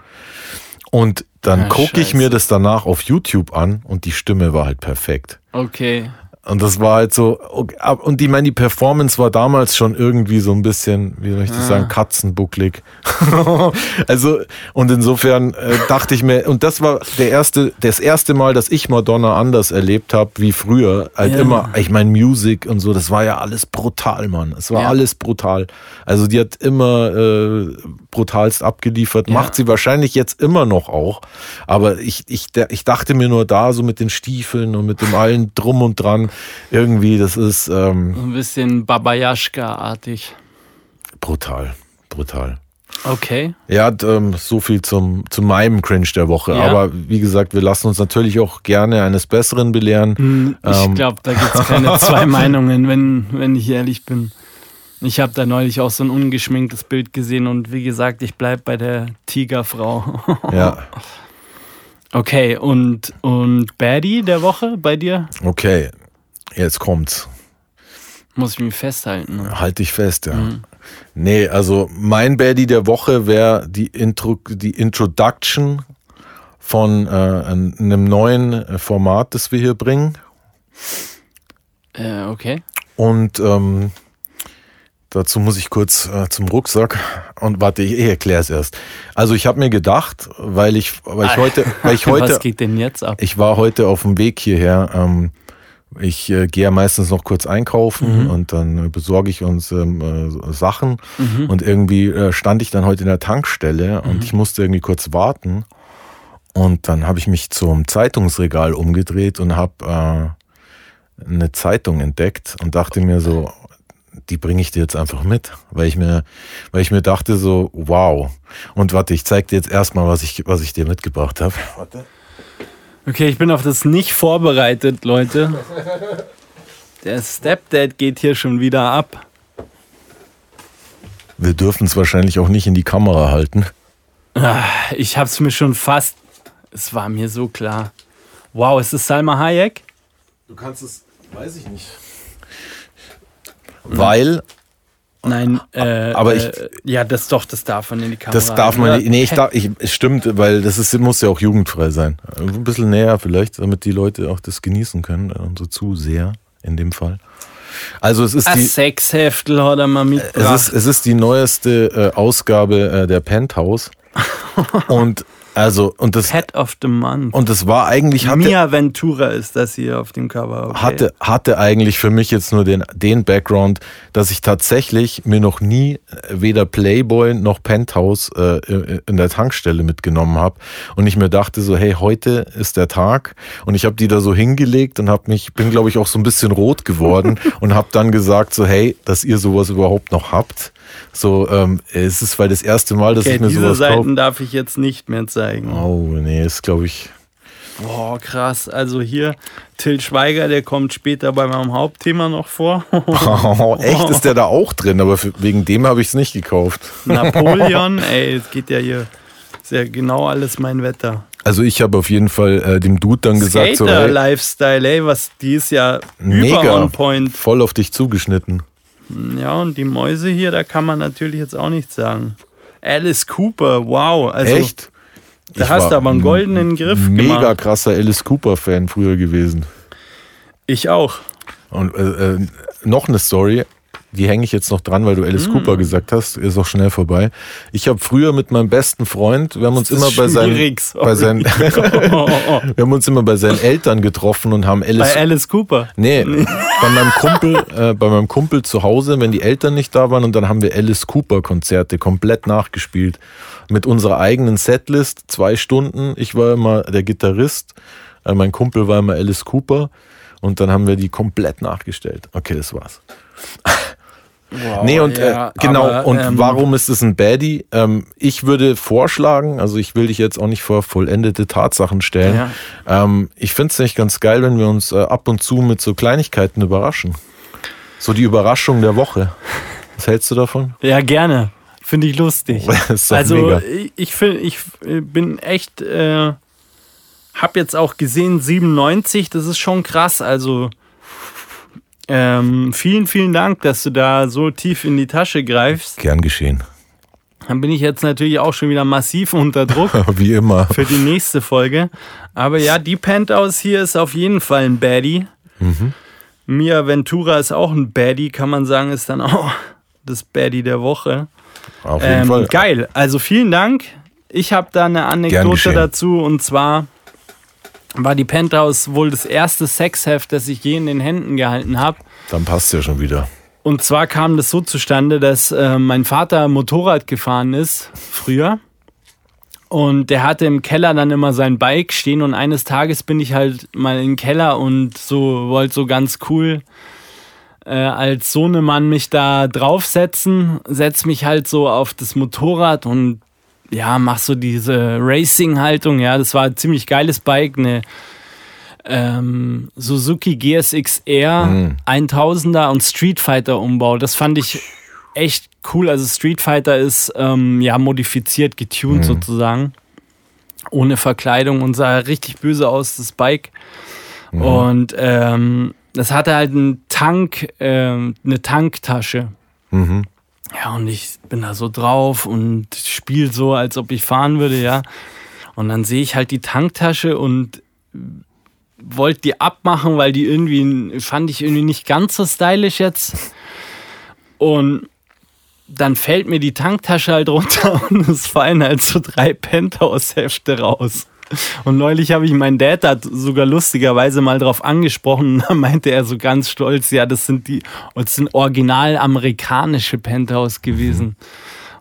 Und dann Ah, gucke ich mir das danach auf YouTube an und die Stimme war halt perfekt. Okay. Und das war halt so, okay, und ich meine, die Performance war damals schon irgendwie so ein bisschen, wie soll ich das sagen, katzenbucklig. also, und insofern äh, dachte ich mir, und das war der erste, das erste Mal, dass ich Madonna anders erlebt habe wie früher. Halt Ja. immer, ich meine, Music und so, das war ja alles brutal, Mann. Es war Ja. alles brutal. Also die hat immer äh, brutalst abgeliefert, Ja. macht sie wahrscheinlich jetzt immer noch auch. Aber ich, ich, ich dachte mir nur da, so mit den Stiefeln und mit dem allen drum und dran, irgendwie, das ist ähm, ein bisschen Babayaschka-artig. brutal, brutal. Okay. Ja, ähm, so viel zum, zu meinem Cringe der Woche. Ja. Aber wie gesagt, wir lassen uns natürlich auch gerne eines Besseren belehren. Hm, Ich Ähm. glaube, da gibt es keine zwei Meinungen, wenn, wenn ich ehrlich bin. Ich habe da neulich auch so ein ungeschminktes Bild gesehen und wie gesagt, ich bleibe bei der Tigerfrau. Ja, Okay, und, und Baddie der Woche bei dir? okay. Jetzt kommt's. Muss ich mich festhalten. ne? Halt dich fest, ja. Mhm. Nee, also mein Baddie der Woche wäre die, Intro, die Introduction von äh, einem neuen äh, Format, das wir hier bringen. Äh, okay. Und ähm, dazu muss ich kurz äh, zum Rucksack und warte, ich, ich erkläre es erst. Also ich habe mir gedacht, weil ich, weil ich heute, weil ich heute, Was geht denn jetzt ab? ich war heute auf dem Weg hierher. Ähm, ich äh, gehe ja meistens noch kurz einkaufen Mhm. und dann äh, besorge ich uns ähm, äh, Sachen. Und irgendwie äh, stand ich dann heute in der Tankstelle Mhm. und ich musste irgendwie kurz warten. Und dann habe ich mich zum Zeitungsregal umgedreht und habe äh, eine Zeitung entdeckt und dachte mir so, die bringe ich dir jetzt einfach mit, weil ich mir, weil ich mir dachte so, wow. Und warte, ich zeig dir jetzt erstmal, was ich, was ich dir mitgebracht habe. Warte. Okay, ich bin auf das nicht vorbereitet, Leute. Der Stepdad geht hier schon wieder ab. Wir dürfen es wahrscheinlich auch nicht in die Kamera halten. Ah, Ich hab's mir schon fast. Es war mir so klar. Wow, ist es Salma Hayek? Du kannst es, weiß ich nicht. Weil, Nein, äh, Aber ich- äh, ja, das doch, das darf man in die Kamera. das darf man nicht, nee, ich darf, ich, es stimmt, weil das ist, muss ja auch jugendfrei sein. Ein bisschen näher vielleicht, damit die Leute auch das genießen können, äh, unsere Zuseher in dem Fall. Also es ist Ein die, Sexheftel hat er mal es mitgebracht. ist, es ist die neueste äh, Ausgabe äh, der Penthouse. und also, und das, Pet of the Month. und das war eigentlich, hatte, Mia Ventura ist das hier auf dem Cover. Okay. hatte, hatte eigentlich für mich jetzt nur den, den Background, dass ich tatsächlich mir noch nie äh, weder Playboy noch Penthouse äh, in der Tankstelle mitgenommen habe. Und ich mir dachte so, hey, heute ist der Tag. Und ich habe die da so hingelegt und habe mich, bin glaube ich auch so ein bisschen rot geworden und habe dann gesagt so, hey, dass ihr sowas überhaupt noch habt. So, ähm, es ist weil das erste Mal, dass Okay, ich mir diese sowas kaufe. Seiten darf ich jetzt nicht mehr zeigen. Oh, nee, ist glaube ich. Boah, krass. Also hier Till Schweiger, der kommt später bei meinem Hauptthema noch vor. Oh, echt ist der da auch drin, aber für, wegen dem habe ich es nicht gekauft. Napoleon, ey, es geht ja hier sehr genau alles mein Wetter. Also ich habe auf jeden Fall äh, dem Dude dann gesagt, so, Skater hey, Lifestyle, ey, was die ist ja über mega, on point. voll auf dich zugeschnitten. Ja, und die Mäuse hier, da kann man natürlich jetzt auch nichts sagen. Alice Cooper, wow. Also, Echt? Da Ich hast du aber einen goldenen Griff Mega gemacht. krasser Alice Cooper-Fan früher gewesen. Ich auch. Und äh, äh, noch eine Story, die hänge ich jetzt noch dran, weil du Alice Mm. Cooper gesagt hast, ist auch schnell vorbei. Ich habe früher mit meinem besten Freund, wir haben uns immer bei seinen, bei seinen Oh, oh, oh. wir haben uns immer bei seinen Eltern getroffen und haben Alice Bei Alice Cooper. Nee, bei meinem Kumpel, äh, bei meinem Kumpel zu Hause, wenn die Eltern nicht da waren und dann haben wir Alice Cooper Konzerte komplett nachgespielt. Mit unserer eigenen Setlist, zwei Stunden. Ich war immer der Gitarrist, äh, mein Kumpel war immer Alice Cooper und dann haben wir die komplett nachgestellt. Okay, das war's. Wow, Nee, und ja, äh, genau, aber, und ähm, warum ist es ein Baddie? Ähm, ich würde vorschlagen, also ich will dich jetzt auch nicht vor vollendete Tatsachen stellen. Ja. Ähm, ich finde es nicht ganz geil, wenn wir uns äh, ab und zu mit so Kleinigkeiten überraschen. So die Überraschung der Woche. Was hältst du davon? Ja, gerne. Finde ich lustig. Also mega. ich, ich, find, ich äh, bin echt, äh, hab jetzt auch gesehen, 97, das ist schon krass. Also ähm, vielen, vielen Dank, dass du da so tief in die Tasche greifst. Gern geschehen. Dann bin ich jetzt natürlich auch schon wieder massiv unter Druck Wie immer. für die nächste Folge. Aber ja, die Penthouse hier ist auf jeden Fall ein Baddie. Mhm. Mia Ventura ist auch ein Baddie, kann man sagen, ist dann auch das Baddie der Woche. Auf jeden Ähm, Fall. geil. Also vielen Dank. Ich habe da eine Anekdote dazu und zwar war die Penthouse wohl das erste Sexheft, das ich je in den Händen gehalten habe. Dann passt ja schon wieder. Und zwar kam das so zustande, dass äh, mein Vater Motorrad gefahren ist früher. Und der hatte im Keller dann immer sein Bike stehen und eines Tages bin ich halt mal in den Keller und so wollte so ganz cool äh, als Sohnemann mich da draufsetzen, setz mich halt so auf das Motorrad und ja, mach so diese Racing-Haltung. Ja, das war ein ziemlich geiles Bike, eine ähm, Suzuki GSX-R 1000er und Street Fighter Umbau. Das fand ich echt cool. Also Street Fighter ist ähm, ja modifiziert, getuned sozusagen. Ohne Verkleidung und sah richtig böse aus, das Bike. Und ähm, das hatte halt einen Tank, ähm, eine Tanktasche. Ja, und ich bin da so drauf und spiele so, als ob ich fahren würde, ja. Und dann sehe ich halt die Tanktasche und wollte die abmachen, weil die irgendwie, fand ich irgendwie nicht ganz so stylisch jetzt. Und dann fällt mir die Tanktasche halt runter und es fallen halt so drei Penthouse-Hefte raus. Und neulich habe ich meinen Dad da sogar lustigerweise mal drauf angesprochen und dann meinte er so ganz stolz, ja, das sind die, das sind original amerikanische Penthouse gewesen.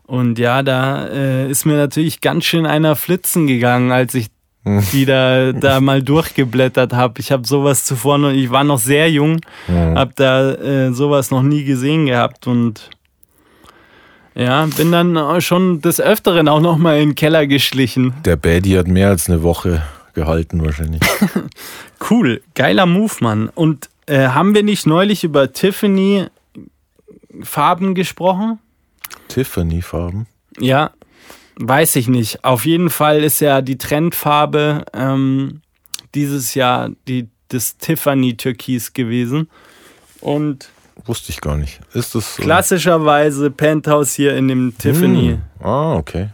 Und ja, da äh, ist mir natürlich ganz schön einer flitzen gegangen, als ich die da, da mal durchgeblättert habe. Ich habe sowas zuvor noch, ich war noch sehr jung, habe da äh, sowas noch nie gesehen gehabt und ja, bin dann auch schon des Öfteren auch noch mal in den Keller geschlichen. Der Baddie hat mehr als eine Woche gehalten wahrscheinlich. Cool, geiler Move, Mann. Und äh, haben wir nicht neulich über Tiffany Farben gesprochen? Tiffany-Farben. Ja, weiß ich nicht. Auf jeden Fall ist ja die Trendfarbe ähm, dieses Jahr die, das Tiffany Türkis gewesen. Und Wusste ich gar nicht. Ist das. äh, klassischerweise Penthouse hier in dem Tiffany Hm. Ah, okay.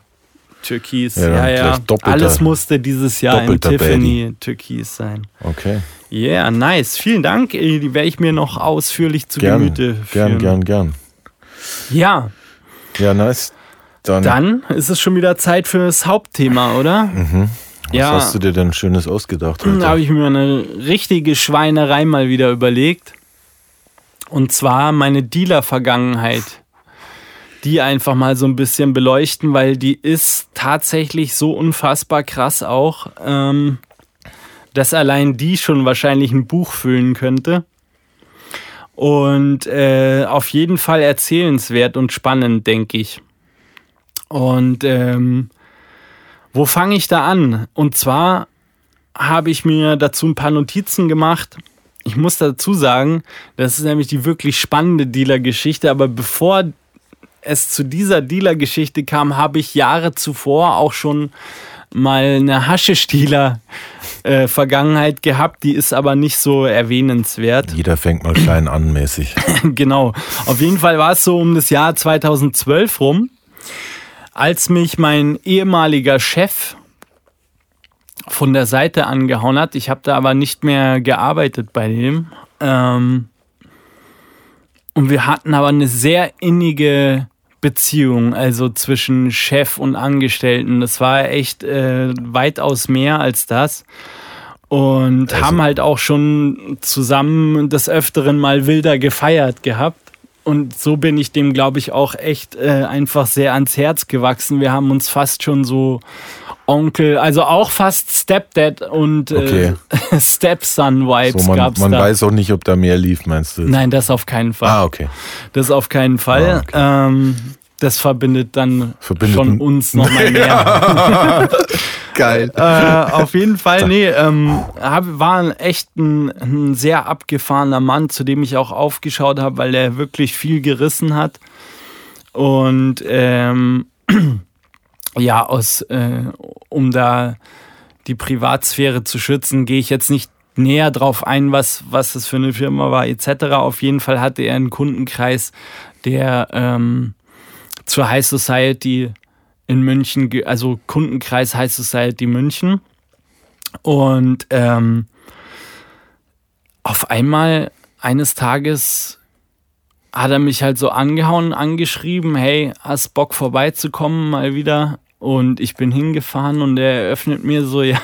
Türkis. Ja, Ja, ja. Alles musste dieses Jahr in doppelter Tiffany Türkis sein. Okay. Yeah, nice. Vielen Dank. Die werde ich mir noch ausführlich zu Gern, Gemüte führen. gern, gern, gern. Ja, Ja, nice. Dann, dann ist es schon wieder Zeit für das Hauptthema, oder? was ja, hast du dir denn Schönes ausgedacht da habe heute? ich mir eine richtige Schweinerei mal wieder überlegt. Und zwar meine Dealer-Vergangenheit. Die einfach mal so ein bisschen beleuchten, weil die ist tatsächlich so unfassbar krass auch, ähm, dass allein die schon wahrscheinlich ein Buch füllen könnte. Und äh, auf jeden Fall erzählenswert und spannend, denke ich. Und ähm, wo fange ich da an? Und zwar habe ich mir dazu ein paar Notizen gemacht. Ich muss dazu sagen, das ist nämlich die wirklich spannende Dealer-Geschichte, aber bevor es zu dieser Dealer-Geschichte kam, habe ich Jahre zuvor auch schon mal eine Haschisch-Dealer äh, gehabt, die ist aber nicht so erwähnenswert. Jeder fängt mal klein an, mäßig. genau. Auf jeden Fall war es so um das Jahr 2012 rum, als mich mein ehemaliger Chef von der Seite angehauen hat. Ich habe da aber nicht mehr gearbeitet bei dem. Ähm, und wir hatten aber eine sehr innige Beziehung, also zwischen Chef und Angestellten. Das war echt äh, weitaus mehr als das. Und also. haben halt auch schon zusammen des Öfteren mal wilder gefeiert gehabt. Und so bin ich dem, glaube ich, auch echt äh, einfach sehr ans Herz gewachsen. Wir haben uns fast schon so Onkel, also auch fast Stepdad und äh, okay. äh, Stepson-Vibes so, gab's man da. Man weiß auch nicht, ob da mehr lief, meinst du? Nein, das auf keinen Fall. Ah, okay. Das auf keinen Fall. Ah, okay. ähm, das verbindet dann verbindet schon uns nochmal mehr. Geil. äh, auf jeden Fall, nee, ähm, hab, war echt ein, ein, sehr abgefahrener Mann, zu dem ich auch aufgeschaut habe, weil er wirklich viel gerissen hat. Und ähm, ja, aus, äh, um da die Privatsphäre zu schützen, gehe ich jetzt nicht näher drauf ein, was, was das für eine Firma war, etc. Auf jeden Fall hatte er einen Kundenkreis, der ähm, zur High Society in München, also Kundenkreis High Society München. Und ähm, auf einmal eines Tages hat er mich halt so angehauen, angeschrieben, hey, hast Bock vorbeizukommen mal wieder? Und ich bin hingefahren und er eröffnet mir so, ja,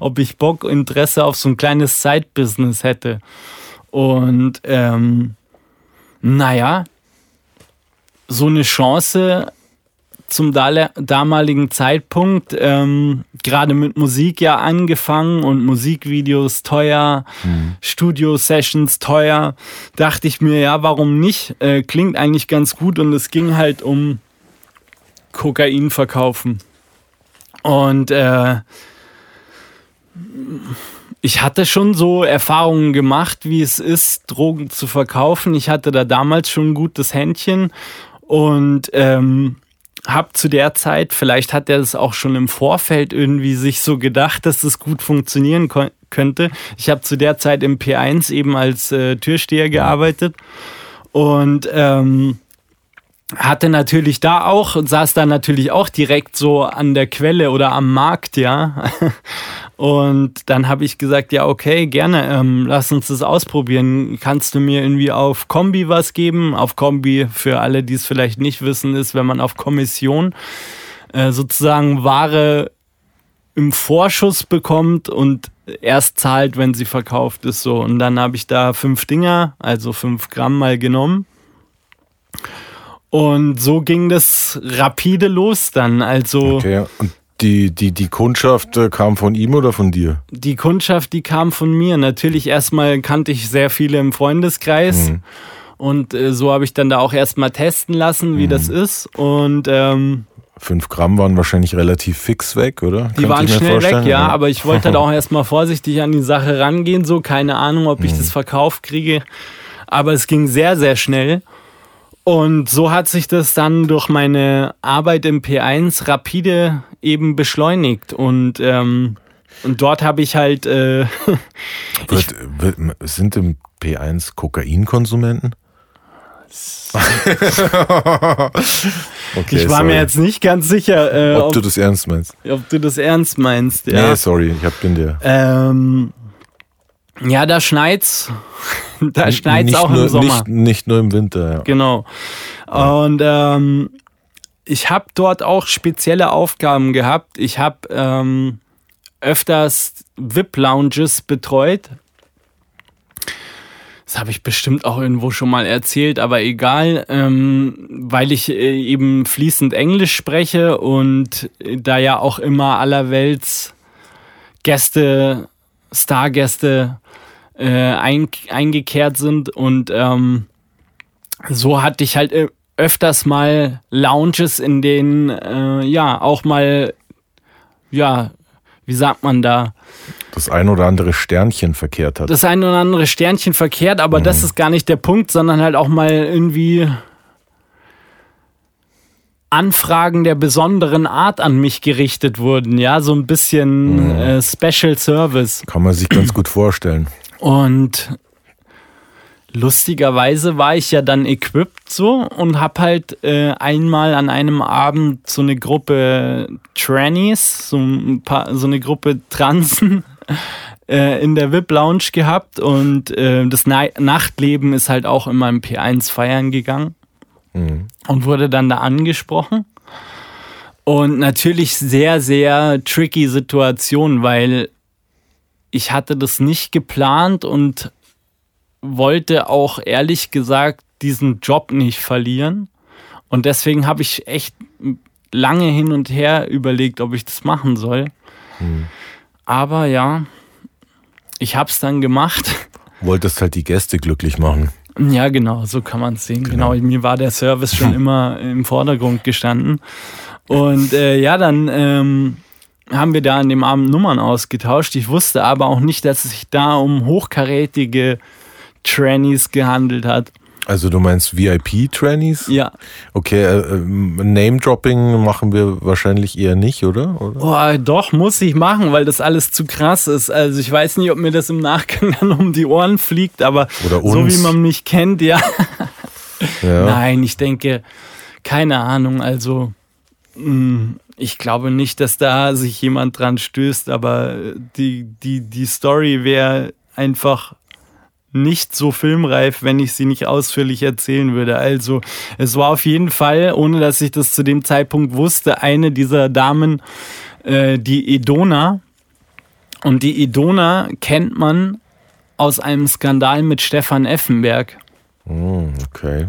ob ich Bock, Interesse auf so ein kleines Side-Business hätte. Und ähm, naja, so eine Chance zum damaligen Zeitpunkt, ähm, gerade mit Musik ja angefangen und Musikvideos teuer, mhm. Studio-Sessions teuer, dachte ich mir, ja, warum nicht? Äh, klingt eigentlich ganz gut und es ging halt um Kokain verkaufen. Und äh, ich hatte schon so Erfahrungen gemacht, wie es ist, Drogen zu verkaufen. Ich hatte da damals schon ein gutes Händchen und ähm, habe zu der Zeit, vielleicht hat er das auch schon im Vorfeld irgendwie sich so gedacht, dass das gut funktionieren könnte. Ich habe zu der Zeit im P1 eben als äh, Türsteher gearbeitet und ähm, hatte natürlich da auch, saß da natürlich auch direkt so an der Quelle oder am Markt, ja. Und dann habe ich gesagt, ja, okay, gerne, ähm, lass uns das ausprobieren. Kannst du mir irgendwie auf Kombi was geben? Auf Kombi, für alle, die es vielleicht nicht wissen, ist, wenn man auf Kommission äh, sozusagen Ware im Vorschuss bekommt und erst zahlt, wenn sie verkauft ist. So. Und dann habe ich da fünf Dinger, also fünf Gramm mal genommen und so ging das rapide los dann. Also okay. Und die, die, die Kundschaft äh, kam von ihm oder von dir? Die Kundschaft, die kam von mir. Natürlich erstmal kannte ich sehr viele im Freundeskreis. Mhm. Und äh, so habe ich dann da auch erstmal testen lassen, wie mhm. das ist. Und ähm, 5 Gramm waren wahrscheinlich relativ fix weg, oder? Die Könnt waren schnell weg, ja, ja, aber ich wollte halt auch erstmal vorsichtig an die Sache rangehen, so keine Ahnung, ob ich mhm. das verkauft kriege. Aber es ging sehr, sehr schnell. Und so hat sich das dann durch meine Arbeit im P1 rapide eben beschleunigt. Und, ähm, und dort habe ich halt. Äh, wird, wird, sind im P1 Kokainkonsumenten? okay, ich war sorry. mir jetzt nicht ganz sicher, äh, ob, ob, du das ernst meinst. Ob du das ernst meinst, ja. Nee, sorry, ich hab, bin dir. Ähm, ja, da schneit's. da schneit's nicht auch nur, im Sommer. Nicht, nicht, nur im Winter, ja. Genau. Und ähm, ich habe dort auch spezielle Aufgaben gehabt. Ich habe ähm, öfters VIP-Lounges betreut. Das habe ich bestimmt auch irgendwo schon mal erzählt, aber egal, ähm, weil ich äh, eben fließend Englisch spreche und da ja auch immer allerwelts Gäste, Stargäste äh, ein, eingekehrt sind und ähm, so hatte ich halt äh, öfters mal Lounges, in denen äh, ja auch mal ja wie sagt man da? Das ein oder andere Sternchen verkehrt hat. Das ein oder andere Sternchen verkehrt, aber mhm. das ist gar nicht der Punkt, sondern halt auch mal irgendwie Anfragen der besonderen Art an mich gerichtet wurden, ja, so ein bisschen mhm. äh, Special Service. Kann man sich ganz gut vorstellen. Und lustigerweise war ich ja dann equipped so und hab halt äh, einmal an einem Abend so eine Gruppe Trannies, so, ein paar, so eine Gruppe Transen äh, in der VIP Lounge gehabt und äh, das Na Nachtleben ist halt auch in meinem P1 feiern gegangen mhm. und wurde dann da angesprochen. Und natürlich sehr, sehr tricky Situation, weil ich hatte das nicht geplant und wollte auch ehrlich gesagt diesen Job nicht verlieren. Und deswegen habe ich echt lange hin und her überlegt, ob ich das machen soll. Mhm. Aber ja, ich habe es dann gemacht. Wolltest halt die Gäste glücklich machen. Ja, genau, so kann man es sehen. Genau. genau. mir war der Service schon immer im Vordergrund gestanden. Und äh, ja, dann ähm, haben wir da an dem Abend Nummern ausgetauscht. Ich wusste aber auch nicht, dass es sich da um hochkarätige Trannies gehandelt hat. Also du meinst VIP-Trannies? Ja. Okay, äh, äh, Name-Dropping machen wir wahrscheinlich eher nicht, oder? oder? Boah, doch, muss ich machen, weil das alles zu krass ist. Also ich weiß nicht, ob mir das im Nachgang dann um die Ohren fliegt, aber so wie man mich kennt, ja. ja. Nein, ich denke, keine Ahnung, also hm, ich glaube nicht, dass da sich jemand dran stößt, aber die, die, die Story wäre einfach nicht so filmreif, wenn ich sie nicht ausführlich erzählen würde. Also es war auf jeden Fall, ohne dass ich das zu dem Zeitpunkt wusste, eine dieser Damen, äh, die Edona. Und die Edona kennt man aus einem Skandal mit Stefan Effenberg. Oh, okay.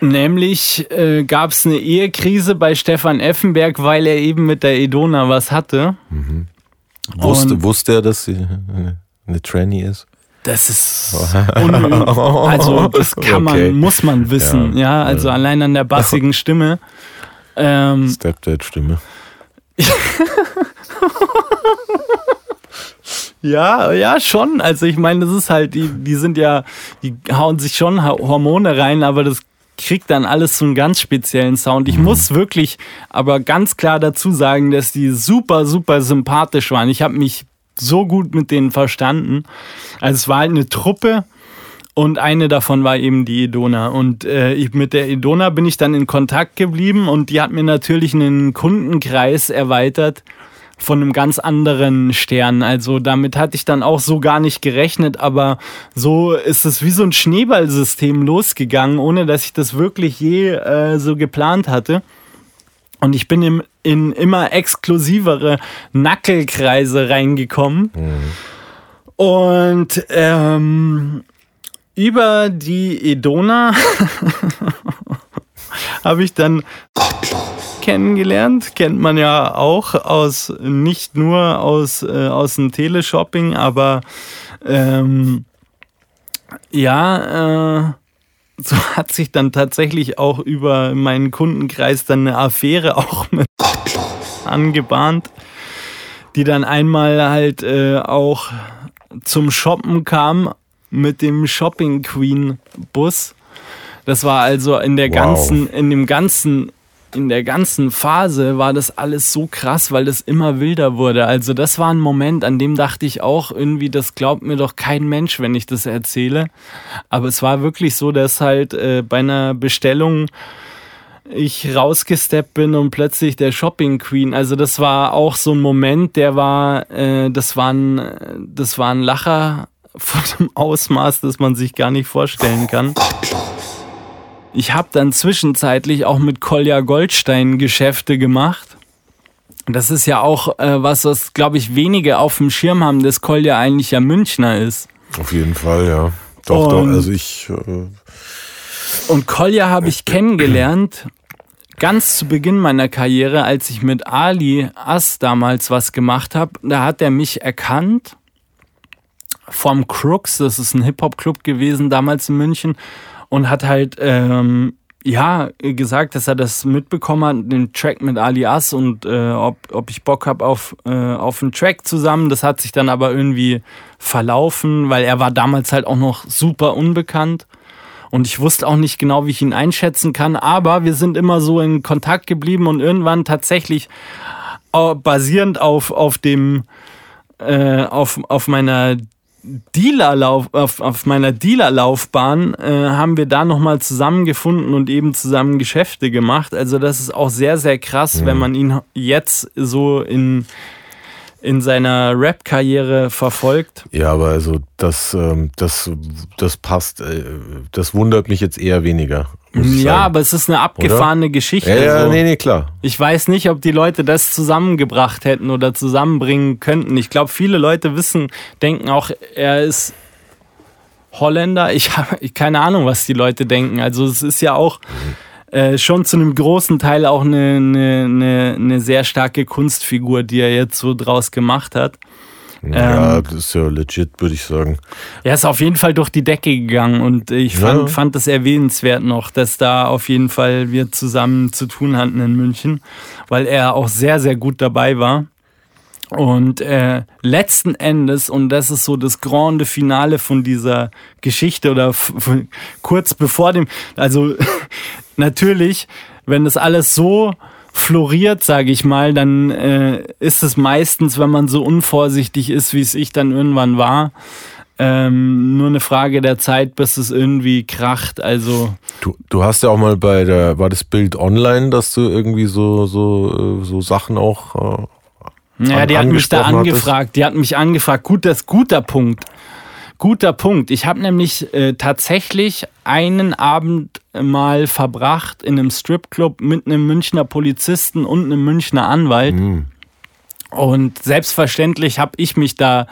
Nämlich äh, gab es eine Ehekrise bei Stefan Effenberg, weil er eben mit der Edona was hatte. Mhm. Wusste, wusste er, dass sie eine Tranny ist? Das ist unüblich. Also das kann man, okay. muss man wissen. Ja, ja also ja. allein an der bassigen Stimme. Ähm, Stepdad-Stimme. ja, ja, schon. Also ich meine, das ist halt, die, die sind ja, die hauen sich schon Hormone rein, aber das kriegt dann alles so einen ganz speziellen Sound. Ich mhm. muss wirklich aber ganz klar dazu sagen, dass die super, super sympathisch waren. Ich habe mich so gut mit denen verstanden. Also es war halt eine Truppe und eine davon war eben die Edona. Und äh, ich, mit der Edona bin ich dann in Kontakt geblieben und die hat mir natürlich einen Kundenkreis erweitert von einem ganz anderen Stern. Also damit hatte ich dann auch so gar nicht gerechnet, aber so ist es wie so ein Schneeballsystem losgegangen, ohne dass ich das wirklich je äh, so geplant hatte. Und ich bin im, in immer exklusivere Nackelkreise reingekommen. Mhm. Und ähm, über die Edona habe ich dann kennengelernt. Kennt man ja auch aus, nicht nur aus, äh, aus dem Teleshopping, aber ähm, ja, äh, so hat sich dann tatsächlich auch über meinen Kundenkreis dann eine Affäre auch mit angebahnt, die dann einmal halt äh, auch zum Shoppen kam mit dem Shopping Queen Bus. Das war also in der ganzen, wow. in dem ganzen in der ganzen Phase war das alles so krass, weil das immer wilder wurde. Also das war ein Moment, an dem dachte ich auch irgendwie, das glaubt mir doch kein Mensch, wenn ich das erzähle. Aber es war wirklich so, dass halt äh, bei einer Bestellung ich rausgesteppt bin und plötzlich der Shopping Queen. Also das war auch so ein Moment, der war, äh, das war ein, das war ein Lacher von einem Ausmaß, das man sich gar nicht vorstellen kann. Ich habe dann zwischenzeitlich auch mit Kolja Goldstein Geschäfte gemacht. Das ist ja auch äh, was, was, glaube ich, wenige auf dem Schirm haben, dass Kolja eigentlich ja Münchner ist. Auf jeden Fall, ja. Doch, und, doch. Also ich. Äh und Kolja habe ich kennengelernt ganz zu Beginn meiner Karriere, als ich mit Ali Ass damals was gemacht habe. Da hat er mich erkannt vom Crooks, das ist ein Hip-Hop-Club gewesen damals in München und hat halt ähm, ja, gesagt, dass er das mitbekommen hat, den Track mit Alias und äh, ob, ob ich Bock habe auf, äh, auf einen Track zusammen. Das hat sich dann aber irgendwie verlaufen, weil er war damals halt auch noch super unbekannt. Und ich wusste auch nicht genau, wie ich ihn einschätzen kann, aber wir sind immer so in Kontakt geblieben und irgendwann tatsächlich äh, basierend auf, auf dem äh, auf, auf meiner Dealerlauf, auf, auf meiner Dealerlaufbahn äh, haben wir da nochmal zusammengefunden und eben zusammen Geschäfte gemacht. Also das ist auch sehr, sehr krass, mhm. wenn man ihn jetzt so in, in seiner Rap-Karriere verfolgt. Ja, aber also das, ähm, das, das passt, äh, das wundert mich jetzt eher weniger. Ja, aber es ist eine abgefahrene oder? Geschichte. Ja, ja so. nee, nee, klar. Ich weiß nicht, ob die Leute das zusammengebracht hätten oder zusammenbringen könnten. Ich glaube, viele Leute wissen, denken auch, er ist Holländer. Ich habe keine Ahnung, was die Leute denken. Also es ist ja auch äh, schon zu einem großen Teil auch eine, eine, eine, eine sehr starke Kunstfigur, die er jetzt so draus gemacht hat. Ja, ähm, das ist ja legit, würde ich sagen. Er ist auf jeden Fall durch die Decke gegangen und ich fand, ja. fand das erwähnenswert noch, dass da auf jeden Fall wir zusammen zu tun hatten in München, weil er auch sehr, sehr gut dabei war. Und äh, letzten Endes, und das ist so das grande Finale von dieser Geschichte oder kurz bevor dem, also natürlich, wenn das alles so floriert, sage ich mal, dann äh, ist es meistens, wenn man so unvorsichtig ist, wie es ich dann irgendwann war, ähm, nur eine Frage der Zeit, bis es irgendwie kracht. Also du, du hast ja auch mal bei der, war das Bild online, dass du irgendwie so so äh, so Sachen auch äh, ja, die hat mich da angefragt. Hattest. Die hat mich angefragt. Gut, das guter Punkt. Guter Punkt. Ich habe nämlich äh, tatsächlich einen Abend mal verbracht in einem Stripclub mit einem Münchner Polizisten und einem Münchner Anwalt. Mhm. Und selbstverständlich habe ich mich da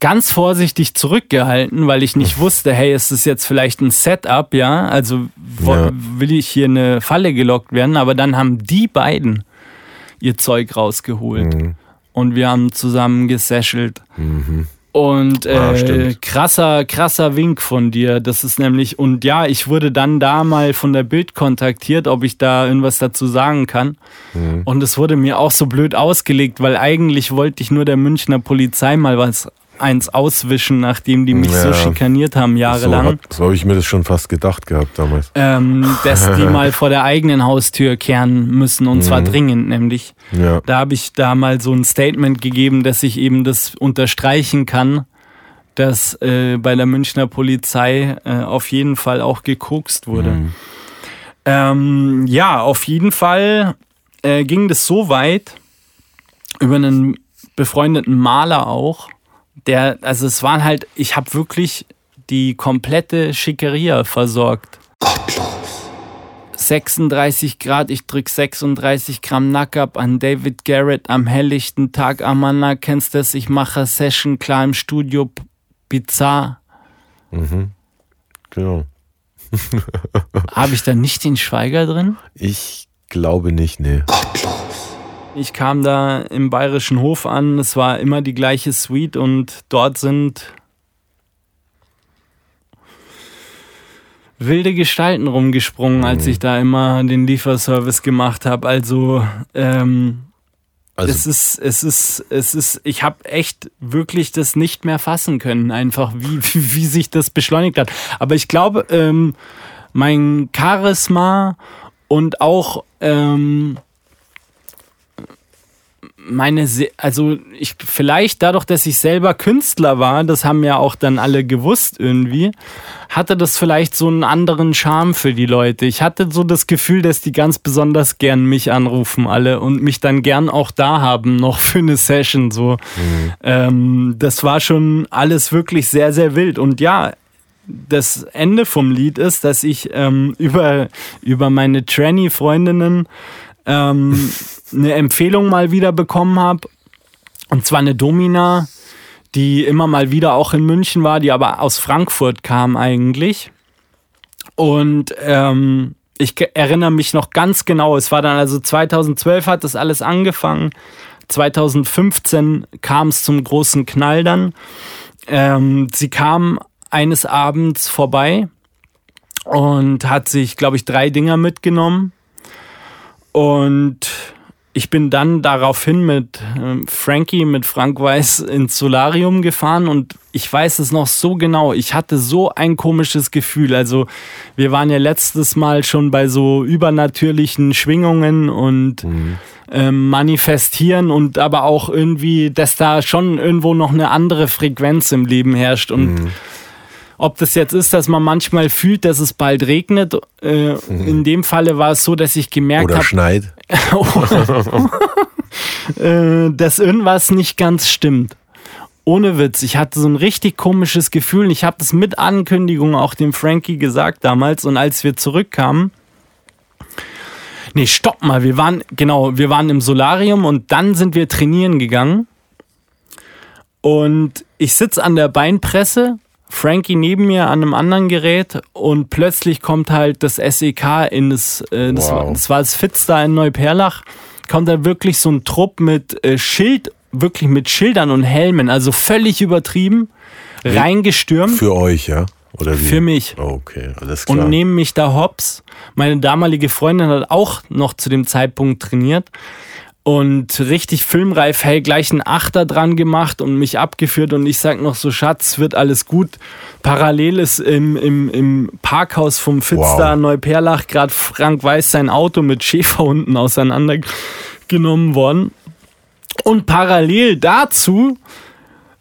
ganz vorsichtig zurückgehalten, weil ich nicht wusste, hey, ist das jetzt vielleicht ein Setup, ja? Also ja. will ich hier eine Falle gelockt werden? Aber dann haben die beiden ihr Zeug rausgeholt mhm. und wir haben zusammen gesäschelt. Mhm. Und ah, äh, ah, krasser, krasser Wink von dir. Das ist nämlich, und ja, ich wurde dann da mal von der Bild kontaktiert, ob ich da irgendwas dazu sagen kann. Mhm. Und es wurde mir auch so blöd ausgelegt, weil eigentlich wollte ich nur der Münchner Polizei mal was eins auswischen, nachdem die mich ja, so schikaniert haben jahrelang. So, so habe ich mir das schon fast gedacht gehabt damals. Ähm, dass die mal vor der eigenen Haustür kehren müssen und mhm. zwar dringend nämlich. Ja. Da habe ich da mal so ein Statement gegeben, dass ich eben das unterstreichen kann, dass äh, bei der Münchner Polizei äh, auf jeden Fall auch gekokst wurde. Mhm. Ähm, ja, auf jeden Fall äh, ging das so weit über einen befreundeten Maler auch, der, also es waren halt, ich habe wirklich die komplette Schickeria versorgt. Gottlos. 36 Grad, ich drück 36 Gramm Nackup an David Garrett am helllichten Tag. Amanda, kennst du das? Ich mache Session klar im Studio, bizarr. Mhm. Genau. Habe ich da nicht den Schweiger drin? Ich glaube nicht, nee. Gottlos. Ich kam da im bayerischen Hof an, es war immer die gleiche Suite und dort sind wilde Gestalten rumgesprungen, als mhm. ich da immer den Lieferservice gemacht habe. Also, ähm, also es ist, es ist, es ist, ich habe echt wirklich das nicht mehr fassen können, einfach wie, wie, wie sich das beschleunigt hat. Aber ich glaube, ähm, mein Charisma und auch ähm, meine, also ich vielleicht dadurch, dass ich selber Künstler war, das haben ja auch dann alle gewusst irgendwie, hatte das vielleicht so einen anderen Charme für die Leute. Ich hatte so das Gefühl, dass die ganz besonders gern mich anrufen alle und mich dann gern auch da haben noch für eine Session so. Mhm. Ähm, das war schon alles wirklich sehr sehr wild und ja. Das Ende vom Lied ist, dass ich ähm, über, über meine Tranny-Freundinnen ähm, eine Empfehlung mal wieder bekommen habe. Und zwar eine Domina, die immer mal wieder auch in München war, die aber aus Frankfurt kam eigentlich. Und ähm, ich erinnere mich noch ganz genau, es war dann also 2012 hat das alles angefangen. 2015 kam es zum großen Knall dann. Ähm, sie kam eines Abends vorbei und hat sich, glaube ich, drei Dinger mitgenommen. Und ich bin dann daraufhin mit äh, Frankie, mit Frank Weiß ins Solarium gefahren und ich weiß es noch so genau. Ich hatte so ein komisches Gefühl. Also wir waren ja letztes Mal schon bei so übernatürlichen Schwingungen und mhm. ähm, manifestieren und aber auch irgendwie, dass da schon irgendwo noch eine andere Frequenz im Leben herrscht und mhm ob das jetzt ist, dass man manchmal fühlt, dass es bald regnet. Äh, mhm. In dem Falle war es so, dass ich gemerkt habe. Oder hab, schneit. äh, dass irgendwas nicht ganz stimmt. Ohne Witz. Ich hatte so ein richtig komisches Gefühl. Ich habe das mit Ankündigung auch dem Frankie gesagt damals. Und als wir zurückkamen, Nee, stopp mal, wir waren, genau, wir waren im Solarium und dann sind wir trainieren gegangen. Und ich sitze an der Beinpresse Frankie neben mir an einem anderen Gerät und plötzlich kommt halt das SEK in das, äh, das, wow. war, das war das Fitz da in Neuperlach, kommt da wirklich so ein Trupp mit äh, Schild, wirklich mit Schildern und Helmen, also völlig übertrieben, reingestürmt. Für euch, ja? Oder wie? Für mich. Okay, alles klar. Und nehmen mich da hops. Meine damalige Freundin hat auch noch zu dem Zeitpunkt trainiert und richtig filmreif, hey, gleich einen Achter dran gemacht und mich abgeführt und ich sag noch so, Schatz, wird alles gut. Parallel ist im, im, im Parkhaus vom Fitzstar wow. Neuperlach gerade Frank Weiß sein Auto mit Schäferhunden auseinandergenommen worden. Und parallel dazu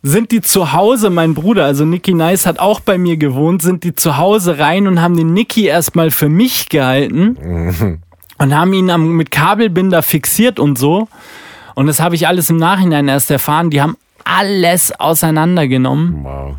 sind die zu Hause, mein Bruder, also Nicky Nice hat auch bei mir gewohnt, sind die zu Hause rein und haben den Nicky erstmal für mich gehalten. Und haben ihn am, mit Kabelbinder fixiert und so. Und das habe ich alles im Nachhinein erst erfahren. Die haben alles auseinandergenommen. Wow.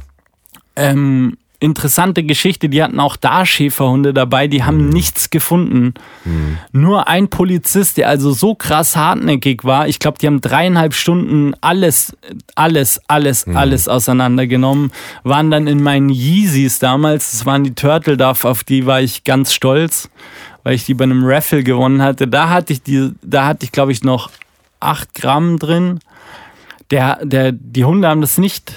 Ähm, interessante Geschichte, die hatten auch da Schäferhunde dabei, die haben mhm. nichts gefunden. Mhm. Nur ein Polizist, der also so krass hartnäckig war, ich glaube, die haben dreieinhalb Stunden alles, alles, alles, mhm. alles auseinandergenommen, waren dann in meinen Yeezys damals, das waren die Turtle Duff, auf die war ich ganz stolz weil ich die bei einem Raffle gewonnen hatte. Da hatte ich die, da hatte ich, glaube ich, noch 8 Gramm drin. Der, der, die Hunde haben das nicht,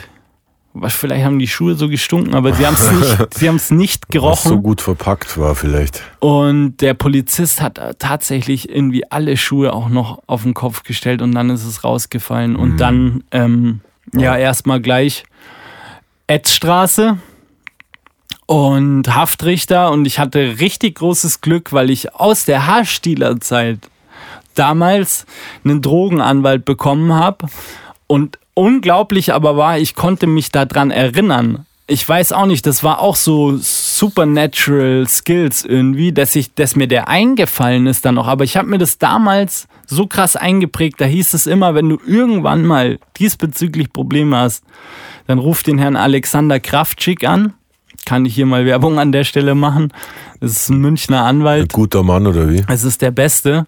vielleicht haben die Schuhe so gestunken, aber sie haben es nicht, sie nicht gerochen. Was so gut verpackt war vielleicht. Und der Polizist hat tatsächlich irgendwie alle Schuhe auch noch auf den Kopf gestellt und dann ist es rausgefallen. Und mhm. dann, ähm, ja, erstmal gleich Etzstraße und Haftrichter und ich hatte richtig großes Glück, weil ich aus der Haarstieler-Zeit damals einen Drogenanwalt bekommen habe und unglaublich aber war, ich konnte mich daran erinnern. Ich weiß auch nicht, das war auch so supernatural Skills irgendwie, dass ich, dass mir der eingefallen ist dann noch. Aber ich habe mir das damals so krass eingeprägt. Da hieß es immer, wenn du irgendwann mal diesbezüglich Probleme hast, dann ruf den Herrn Alexander Kraftschick an kann ich hier mal Werbung an der Stelle machen. Das ist ein Münchner Anwalt. Ein guter Mann oder wie? Es ist der Beste.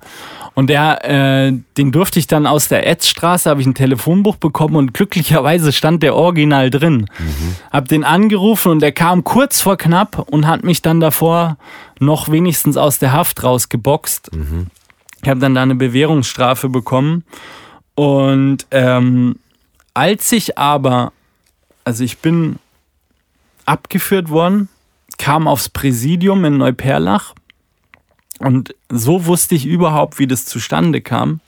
Und der, äh, den durfte ich dann aus der Etzstraße, habe ich ein Telefonbuch bekommen und glücklicherweise stand der Original drin. Mhm. Hab den angerufen und der kam kurz vor knapp und hat mich dann davor noch wenigstens aus der Haft rausgeboxt. Mhm. Ich habe dann da eine Bewährungsstrafe bekommen. Und ähm, als ich aber, also ich bin abgeführt worden, kam aufs Präsidium in Neuperlach und so wusste ich überhaupt, wie das zustande kam.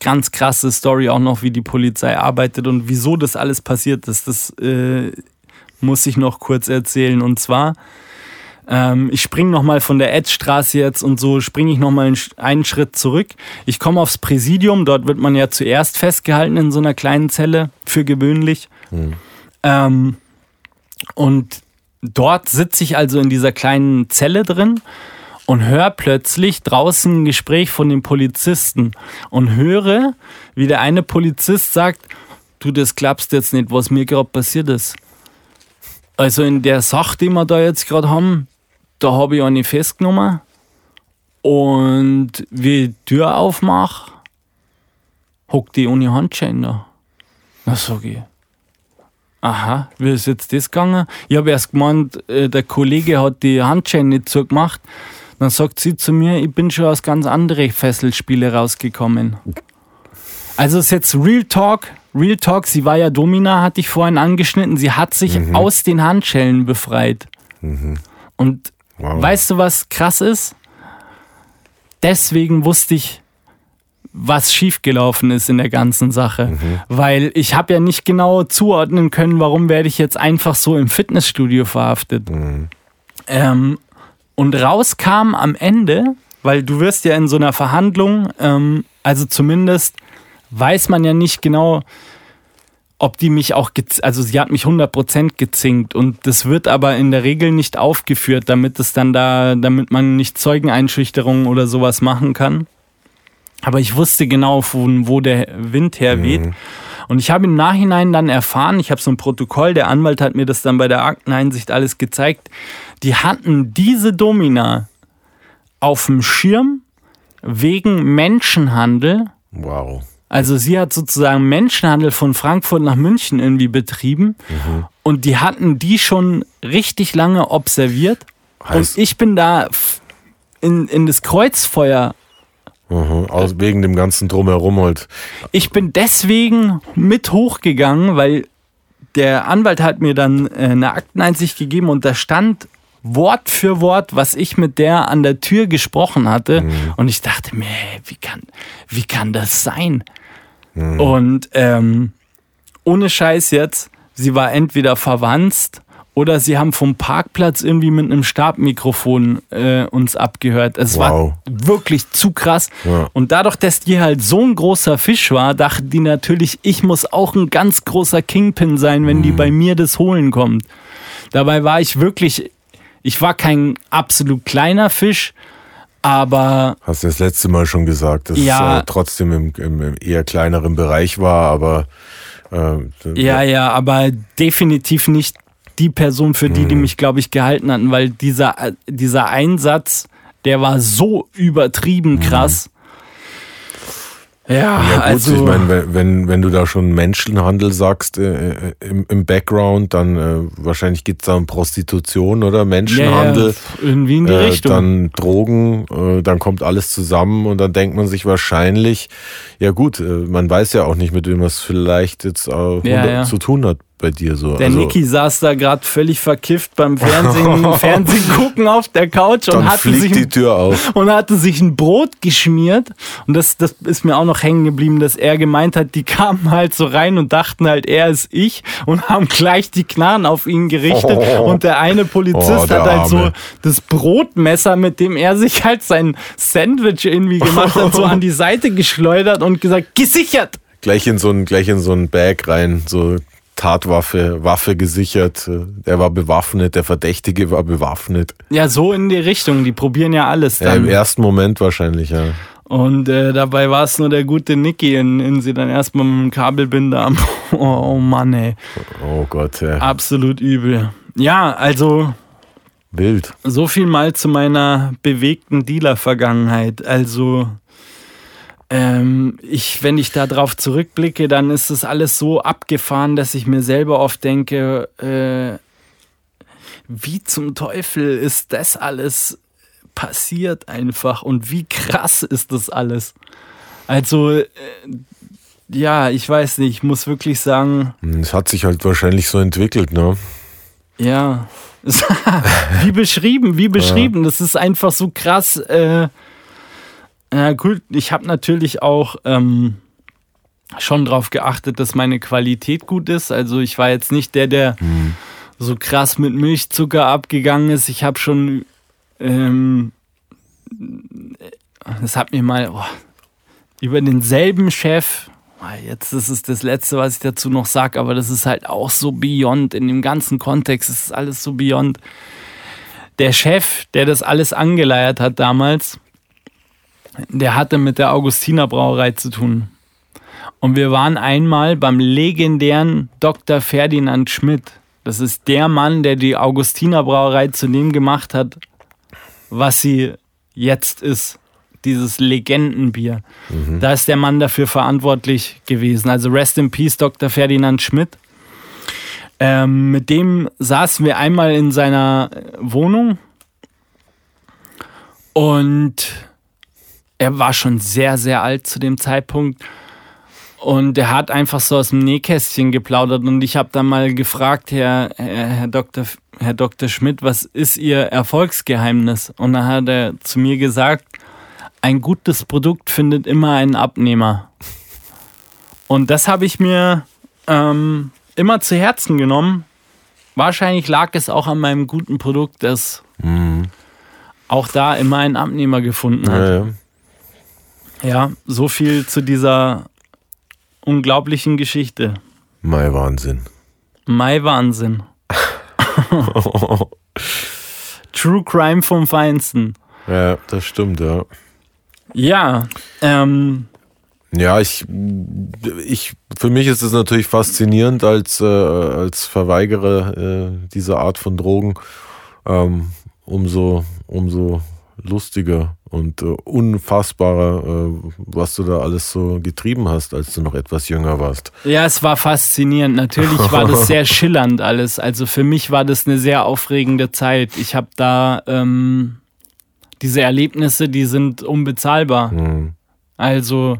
Ganz krasse Story auch noch, wie die Polizei arbeitet und wieso das alles passiert ist. Das äh, muss ich noch kurz erzählen. Und zwar, ähm, ich springe nochmal von der Edstraße jetzt und so springe ich nochmal einen Schritt zurück. Ich komme aufs Präsidium, dort wird man ja zuerst festgehalten in so einer kleinen Zelle, für gewöhnlich. Mhm. Ähm, und dort sitze ich also in dieser kleinen Zelle drin und höre plötzlich draußen ein Gespräch von den Polizisten und höre, wie der eine Polizist sagt, du, das glaubst jetzt nicht, was mir gerade passiert ist. Also in der Sache, die wir da jetzt gerade haben, da habe ich eine festgenommen und wie ich die Tür aufmache, hockt die ohne Handschein da. Na, sag ich, aha, wie ist jetzt das gegangen? Ich habe erst gemeint, äh, der Kollege hat die Handschellen nicht zugemacht. Dann sagt sie zu mir, ich bin schon aus ganz anderen Fesselspiele rausgekommen. Also ist jetzt Real Talk, Real Talk, sie war ja Domina, hatte ich vorhin angeschnitten, sie hat sich mhm. aus den Handschellen befreit. Mhm. Und Wow. Weißt du, was krass ist? Deswegen wusste ich, was schiefgelaufen ist in der ganzen Sache. Weil ich habe ja nicht genau zuordnen können, warum werde ich jetzt einfach so im Fitnessstudio verhaftet. Ähm, und rauskam am Ende, weil du wirst ja in so einer Verhandlung, ähm, also zumindest weiß man ja nicht genau, ob die mich auch, also sie hat mich 100% gezinkt und das wird aber in der Regel nicht aufgeführt, damit es dann da, damit man nicht Zeugeneinschüchterung oder sowas machen kann. Aber ich wusste genau, von wo der Wind herweht. Und ich habe im Nachhinein dann erfahren, ich habe so ein Protokoll, der Anwalt hat mir das dann bei der Akteneinsicht alles gezeigt, die hatten diese Domina auf dem Schirm wegen Menschenhandel. Wow. Also sie hat sozusagen Menschenhandel von Frankfurt nach München irgendwie betrieben und die hatten die schon richtig lange observiert Heißt- und ich bin da in, in das Kreuzfeuer Mhm. Aus, wegen dem ganzen Drumherum halt. Ich bin deswegen mit hochgegangen, weil der Anwalt hat mir dann äh, eine Akteneinsicht gegeben und da stand Wort für Wort, was ich mit der an der Tür gesprochen hatte. Und ich dachte mir, hey, wie kann, wie kann das sein? Und ähm, ohne Scheiß jetzt, sie war entweder verwandt oder sie haben vom Parkplatz irgendwie mit einem Stabmikrofon äh, uns abgehört. Es Wow. war wirklich zu krass. Ja. Und dadurch, dass die halt so ein großer Fisch war, dachten die natürlich, ich muss auch ein ganz großer Kingpin sein, wenn die bei mir das holen kommt. Dabei war ich wirklich, ich war kein absolut kleiner Fisch, aber Hast du das letzte Mal schon gesagt, dass Ja. es äh, trotzdem im, im, im eher kleineren Bereich war, aber äh, Ja, ja, aber definitiv nicht die Person, für die, die mich, glaube ich, gehalten hatten, weil dieser, äh, dieser Einsatz, der war so übertrieben krass. Ja, Ja gut, also, ich meine, wenn, wenn, du da schon Menschenhandel sagst äh, äh, im, im Background, dann äh, wahrscheinlich geht's da um Prostitution oder ja, ja, Menschenhandel, irgendwie in die äh, Richtung. dann Drogen, äh, dann kommt alles zusammen und dann denkt man sich wahrscheinlich, ja gut, äh, man weiß ja auch nicht, mit wem es vielleicht jetzt äh, Ja, ja. zu tun hat bei dir so. Der also, Niki saß da gerade völlig verkifft beim Fernsehen, Fernsehen gucken auf der Couch und hatte sich die Tür auf. und hatte sich ein Brot geschmiert. Und das, das ist mir auch noch hängen geblieben, dass er gemeint hat, die kamen halt so rein und dachten halt, er ist ich und haben gleich die Knarren auf ihn gerichtet. Oh. Und der eine Polizist Oh, der hat halt so Arme. das Brotmesser, mit dem er sich halt sein Sandwich irgendwie gemacht hat, so an die Seite geschleudert und gesagt, gesichert! Gleich in so ein, gleich in so ein Bag rein, so Tatwaffe, Waffe gesichert. Der war bewaffnet, der Verdächtige war bewaffnet. Ja, so in die Richtung. Die probieren ja alles Ja, dann. Im ersten Moment wahrscheinlich, ja. Und äh, dabei war es nur der gute Niki, in, in sie dann erstmal mit dem Kabelbinder am. Oh, oh Mann, ey. Oh Gott, ja. Absolut übel. Ja, also Wild. so viel mal zu meiner bewegten Dealer-Vergangenheit. Also, ähm, ich, wenn ich da drauf zurückblicke, dann ist das alles so abgefahren, dass ich mir selber oft denke, äh, wie zum Teufel ist das alles passiert einfach und wie krass ist das alles? Also, äh, ja, ich weiß nicht, ich muss wirklich sagen, Es hat sich halt wahrscheinlich so entwickelt, ne? Ja. wie beschrieben, wie beschrieben. Das ist einfach so krass. Äh, ja, gut, ich habe natürlich auch ähm, schon darauf geachtet, dass meine Qualität gut ist. Also ich war jetzt nicht der, der so krass mit Milchzucker abgegangen ist. Ich habe schon, ähm, das hat mir mal oh, über denselben Chef, ah, jetzt ist es das Letzte, was ich dazu noch sage, aber das ist halt auch so beyond. In dem ganzen Kontext ist alles so beyond. Der Chef, der das alles angeleiert hat damals, der hatte mit der Augustiner Brauerei zu tun. Und wir waren einmal beim legendären Dr. Ferdinand Schmidt. Das ist der Mann, der die Augustiner Brauerei zu dem gemacht hat, was sie jetzt ist. Dieses Legendenbier. Da ist der Mann dafür verantwortlich gewesen. Also Rest in Peace, Dr. Ferdinand Schmidt. Ähm, mit dem saßen wir einmal in seiner Wohnung und er war schon sehr, sehr alt zu dem Zeitpunkt. Und der hat einfach so aus dem Nähkästchen geplaudert und ich habe dann mal gefragt, Herr, Herr, Herr, Dr., Herr Dr. Schmidt, was ist Ihr Erfolgsgeheimnis? Und dann hat er zu mir gesagt, ein gutes Produkt findet immer einen Abnehmer. Und das habe ich mir ähm, immer zu Herzen genommen. Wahrscheinlich lag es auch an meinem guten Produkt, das Mhm. auch da immer einen Abnehmer gefunden hat. Ja, ja. Ja, so viel zu dieser unglaublichen Geschichte. Mai Wahnsinn. Mai Wahnsinn. True Crime vom Feinsten. Ja, das stimmt, ja. Ja, ähm, Ja, ich, ich, für mich ist es natürlich faszinierend als, äh, als Verweigerer äh, dieser Art von Drogen. Ähm, umso, umso lustiger und äh, unfassbarer, äh, was du da alles so getrieben hast, als du noch etwas jünger warst. ja, es war faszinierend. Natürlich war das sehr schillernd alles. Also für mich war das eine sehr aufregende Zeit. Ich habe da ähm, diese Erlebnisse, die sind unbezahlbar. Mhm. Also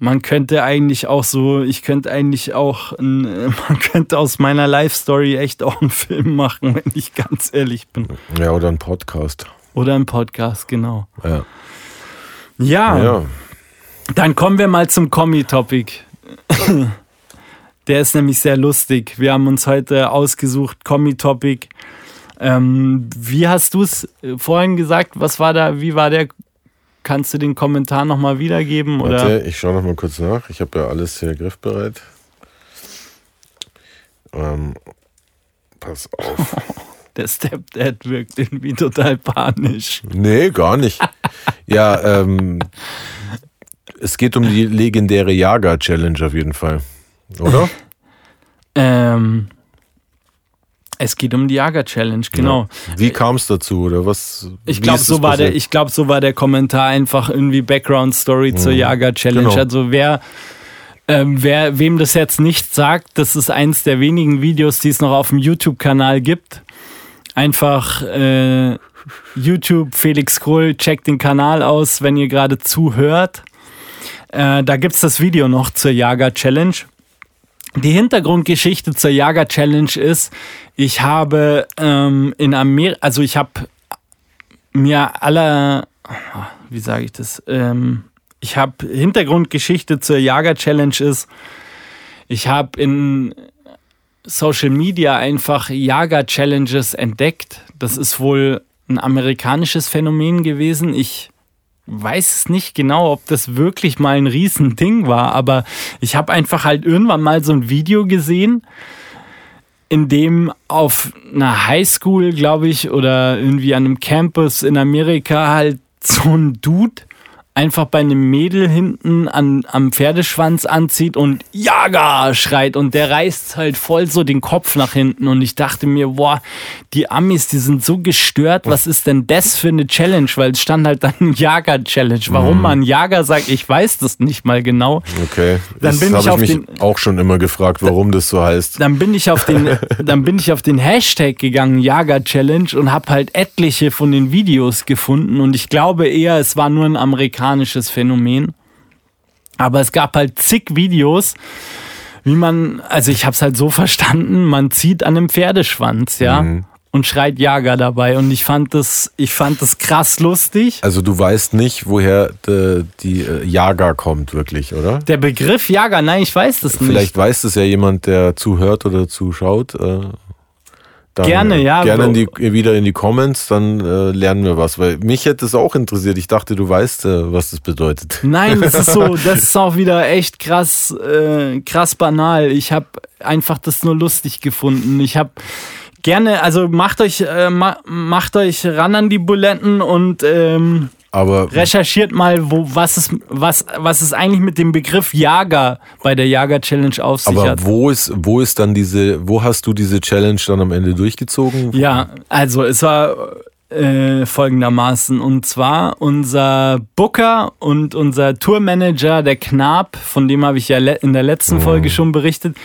man könnte eigentlich auch so, ich könnte eigentlich auch, ein, man könnte aus meiner Life Story echt auch einen Film machen, wenn ich ganz ehrlich bin. Ja, oder ein Podcast. Oder ein Podcast, genau. Ja. Ja, ja. dann kommen wir mal zum Kommi-Topic. Der ist nämlich sehr lustig. Wir haben uns heute ausgesucht, Kommi-Topic. Ähm, wie hast du es vorhin gesagt? Was war da, wie war der? Kannst du den Kommentar nochmal wiedergeben? Oder? Warte, ich schaue noch mal kurz nach. Ich habe ja alles hier griffbereit. Ähm, pass auf. Der Stepdad wirkt irgendwie total panisch. Nee, gar nicht. Ja, ähm, es geht um die legendäre Jager-Challenge auf jeden Fall. Oder? Ähm, es geht um die Jager-Challenge, genau. Ja. Wie kam es dazu? Oder was? Ich glaube, so war der, ich glaube, so war der Kommentar einfach irgendwie Background-Story zur Jager-Challenge. Genau. Also wer, ähm, wer, wem das jetzt nicht sagt, das ist eins der wenigen Videos, die es noch auf dem YouTube-Kanal gibt. Einfach äh, YouTube, Felix Krull, checkt den Kanal aus, wenn ihr gerade zuhört. Äh, da gibt es das Video noch zur Jager-Challenge. Die Hintergrundgeschichte zur Jager Challenge ist, ich habe ähm, in Amerika, also ich habe mir aller, wie sage ich das, ähm, ich habe Hintergrundgeschichte zur Jager Challenge ist, ich habe in Social Media einfach Jager Challenges entdeckt. Das ist wohl ein amerikanisches Phänomen gewesen. Ich weiß es nicht genau, ob das wirklich mal ein Riesending war, aber ich habe einfach halt irgendwann mal so ein Video gesehen, in dem auf einer Highschool, glaube ich, oder irgendwie an einem Campus in Amerika halt so ein Dude einfach bei einem Mädel hinten an, am Pferdeschwanz anzieht und Jager schreit und der reißt halt voll so den Kopf nach hinten und ich dachte mir, boah, die Amis, die sind so gestört, was ist denn das für eine Challenge, weil es stand halt dann Jager-Challenge. Warum man Jager sagt, ich weiß das nicht mal genau. Okay. Dann das bin ich habe auf ich mich den- auch schon immer gefragt, warum das so heißt. dann bin ich auf den, dann bin ich auf den Hashtag gegangen, Jager Challenge, und habe halt etliche von den Videos gefunden. Und ich glaube eher, es war nur ein amerikanisches Phänomen. Aber es gab halt zig Videos, wie man, also ich habe es halt so verstanden, man zieht an einem Pferdeschwanz, ja, und schreit Jager dabei. Und ich fand das, ich fand das krass lustig. Also du weißt nicht, woher de, die äh, Jager kommt wirklich, oder? Der Begriff Jager, nein, ich weiß das nicht. Vielleicht weiß es ja jemand, der zuhört oder zuschaut. Dann, Gerne, äh, ja. Gerne in die, wieder in die Comments, dann äh, lernen wir was. Weil mich hätte es auch interessiert. Ich dachte, du weißt, äh, was das bedeutet. Nein, das ist so, das ist auch wieder echt krass, äh, krass banal. Ich habe einfach das nur lustig gefunden. Ich habe gerne, also macht euch, äh, ma macht euch ran an die Buletten und ähm, Aber recherchiert mal, wo, was, es, was, was es eigentlich mit dem Begriff Jager bei der Jager Challenge auf sich Aber hat. wo ist, wo ist dann diese, wo hast du diese Challenge dann am Ende durchgezogen? Ja, also es war äh, folgendermaßen. Und zwar unser Booker und unser Tourmanager, der Knab, von dem habe ich ja in der letzten Folge schon berichtet.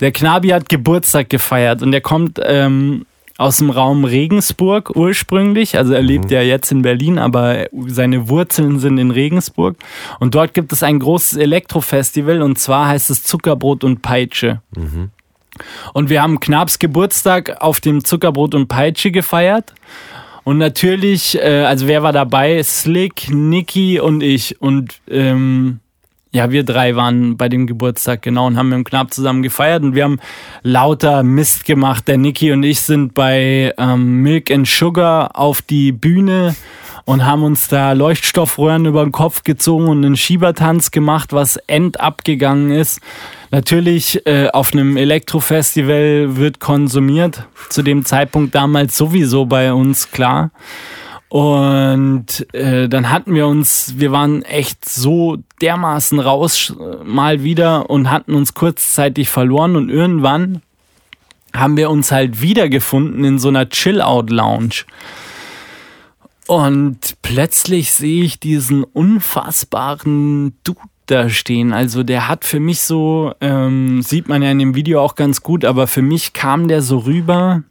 Der Knabi hat Geburtstag gefeiert und der kommt ähm, aus dem Raum Regensburg ursprünglich. Also er lebt ja jetzt in Berlin, aber seine Wurzeln sind in Regensburg. Und dort gibt es ein großes Elektrofestival und zwar heißt es Zuckerbrot und Peitsche. Und wir haben Knabs Geburtstag auf dem Zuckerbrot und Peitsche gefeiert. Und natürlich, äh, also wer war dabei? Slick, Niki und ich. Und ähm, ja, wir drei waren bei dem Geburtstag, genau, und haben mit dem Knab zusammen gefeiert. Und wir haben lauter Mist gemacht. Der Niki und ich sind bei ähm, Milk and Sugar auf die Bühne und haben uns da Leuchtstoffröhren über den Kopf gezogen und einen Schiebertanz gemacht, was end abgegangen ist. Natürlich äh, auf einem Elektrofestival wird konsumiert. Zu dem Zeitpunkt damals sowieso bei uns klar. Und äh, dann hatten wir uns, wir waren echt so dermaßen raus äh, mal wieder und hatten uns kurzzeitig verloren und irgendwann haben wir uns halt wiedergefunden in so einer Chill-Out-Lounge. Und plötzlich sehe ich diesen unfassbaren Dude da stehen. Also der hat für mich so, ähm, sieht man ja in dem Video auch ganz gut, aber für mich kam der so rüber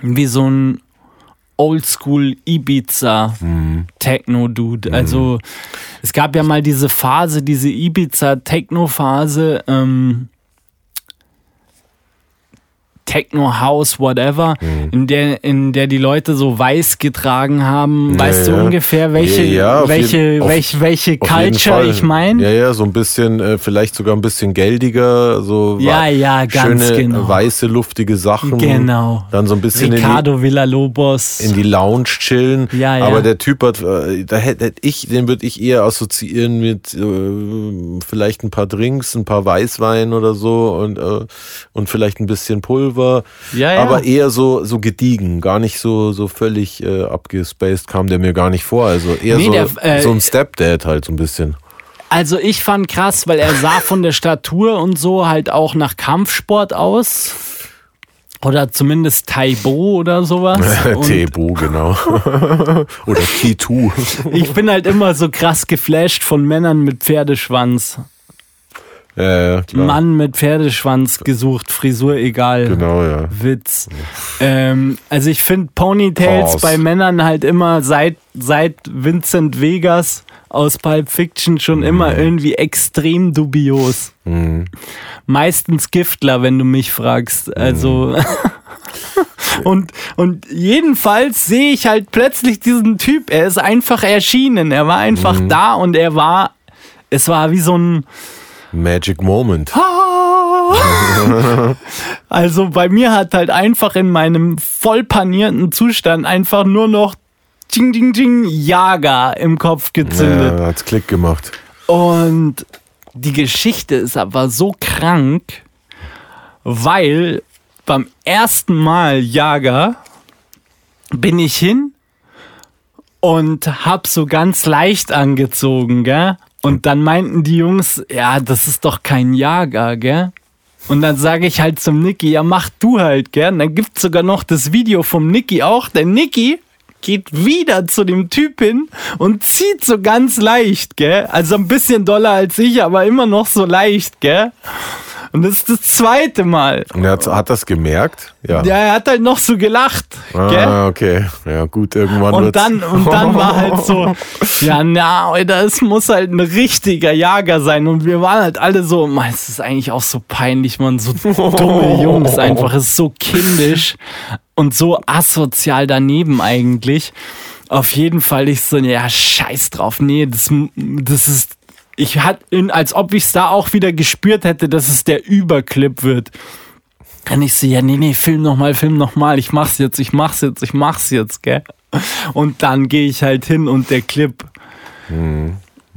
wie so ein Oldschool Ibiza Techno Dude. Also es gab ja mal diese Phase, diese Ibiza Techno Phase. Ähm, Techno House, whatever, in der in der die Leute so weiß getragen haben. weißt ja. du ungefähr, welche Ja, welche jeden- auf- welche Culture ich meine? Ja, ja, so ein bisschen, äh, vielleicht sogar ein bisschen geldiger, so Ja, ja, ganz schöne, genau. weiße, luftige Sachen. Genau. Dann so ein bisschen in die, Ricardo Villalobos. in die Lounge chillen. Ja, ja. Aber der Typ hat, äh, da hätte hätte ich, den würde ich eher assoziieren mit äh, vielleicht ein paar Drinks, ein paar Weißwein oder so und, äh, und vielleicht ein bisschen Pulver. Ja, ja. Aber eher so, so gediegen, gar nicht so, so völlig äh, abgespaced kam der mir gar nicht vor. Also eher Nee, so, der, äh, so ein Stepdad halt so ein bisschen. Also ich fand krass, weil er sah von der Statur und so halt auch nach Kampfsport aus. Oder zumindest Taibo oder sowas. Tebo, genau. Oder T2. ich bin halt immer so krass geflasht von Männern mit Pferdeschwanz. Ja, ja. Mann mit Pferdeschwanz gesucht, Frisur egal. Genau, ja. Witz. Ähm, also ich finde Ponytails Pause. bei Männern halt immer seit, seit Vincent Vegas aus Pulp Fiction schon Mhm. immer irgendwie extrem dubios. Meistens Giftler, wenn du mich fragst. Also. Und, und jedenfalls sehe ich halt plötzlich diesen Typ. Er ist einfach erschienen. Er war einfach Mhm. da und er war, es war wie so ein, Magic Moment. Also bei mir hat halt einfach in meinem voll panierten Zustand einfach nur noch Ding, Ding, Ding, Jager im Kopf gezündet. Ja, hat's Klick gemacht. Und die Geschichte ist aber so krank, weil beim ersten Mal Jager bin ich hin und hab so ganz leicht angezogen, gell? Und dann meinten die Jungs, ja, das ist doch kein Jager, gell? Und dann sage ich halt zum Niki, ja, mach du halt, gell? Und dann gibt's sogar noch das Video vom Niki auch. Der Niki geht wieder zu dem Typ hin und zieht so ganz leicht, gell? Also ein bisschen doller als ich, aber immer noch so leicht, gell? Und das ist das zweite Mal. Und er hat, hat das gemerkt? Ja. Ja, er hat halt noch so gelacht, gell? Ah, okay. Ja, gut, irgendwann Und wird's- dann, und dann war halt so, ja, na, es muss halt ein richtiger Jager sein. Und wir waren halt alle so, man, es ist eigentlich auch so peinlich, man, so dumme Jungs einfach. Es ist so kindisch und so asozial daneben eigentlich. Auf jeden Fall ich so, ja, scheiß drauf. Nee, das, das ist, ich hatte, als ob ich es da auch wieder gespürt hätte, dass es der Überclip wird. Dann ich so, ja, nee, nee, film noch mal, film noch mal, ich mach's jetzt, ich mach's jetzt, ich mach's jetzt, gell? Und dann gehe ich halt hin und der Clip,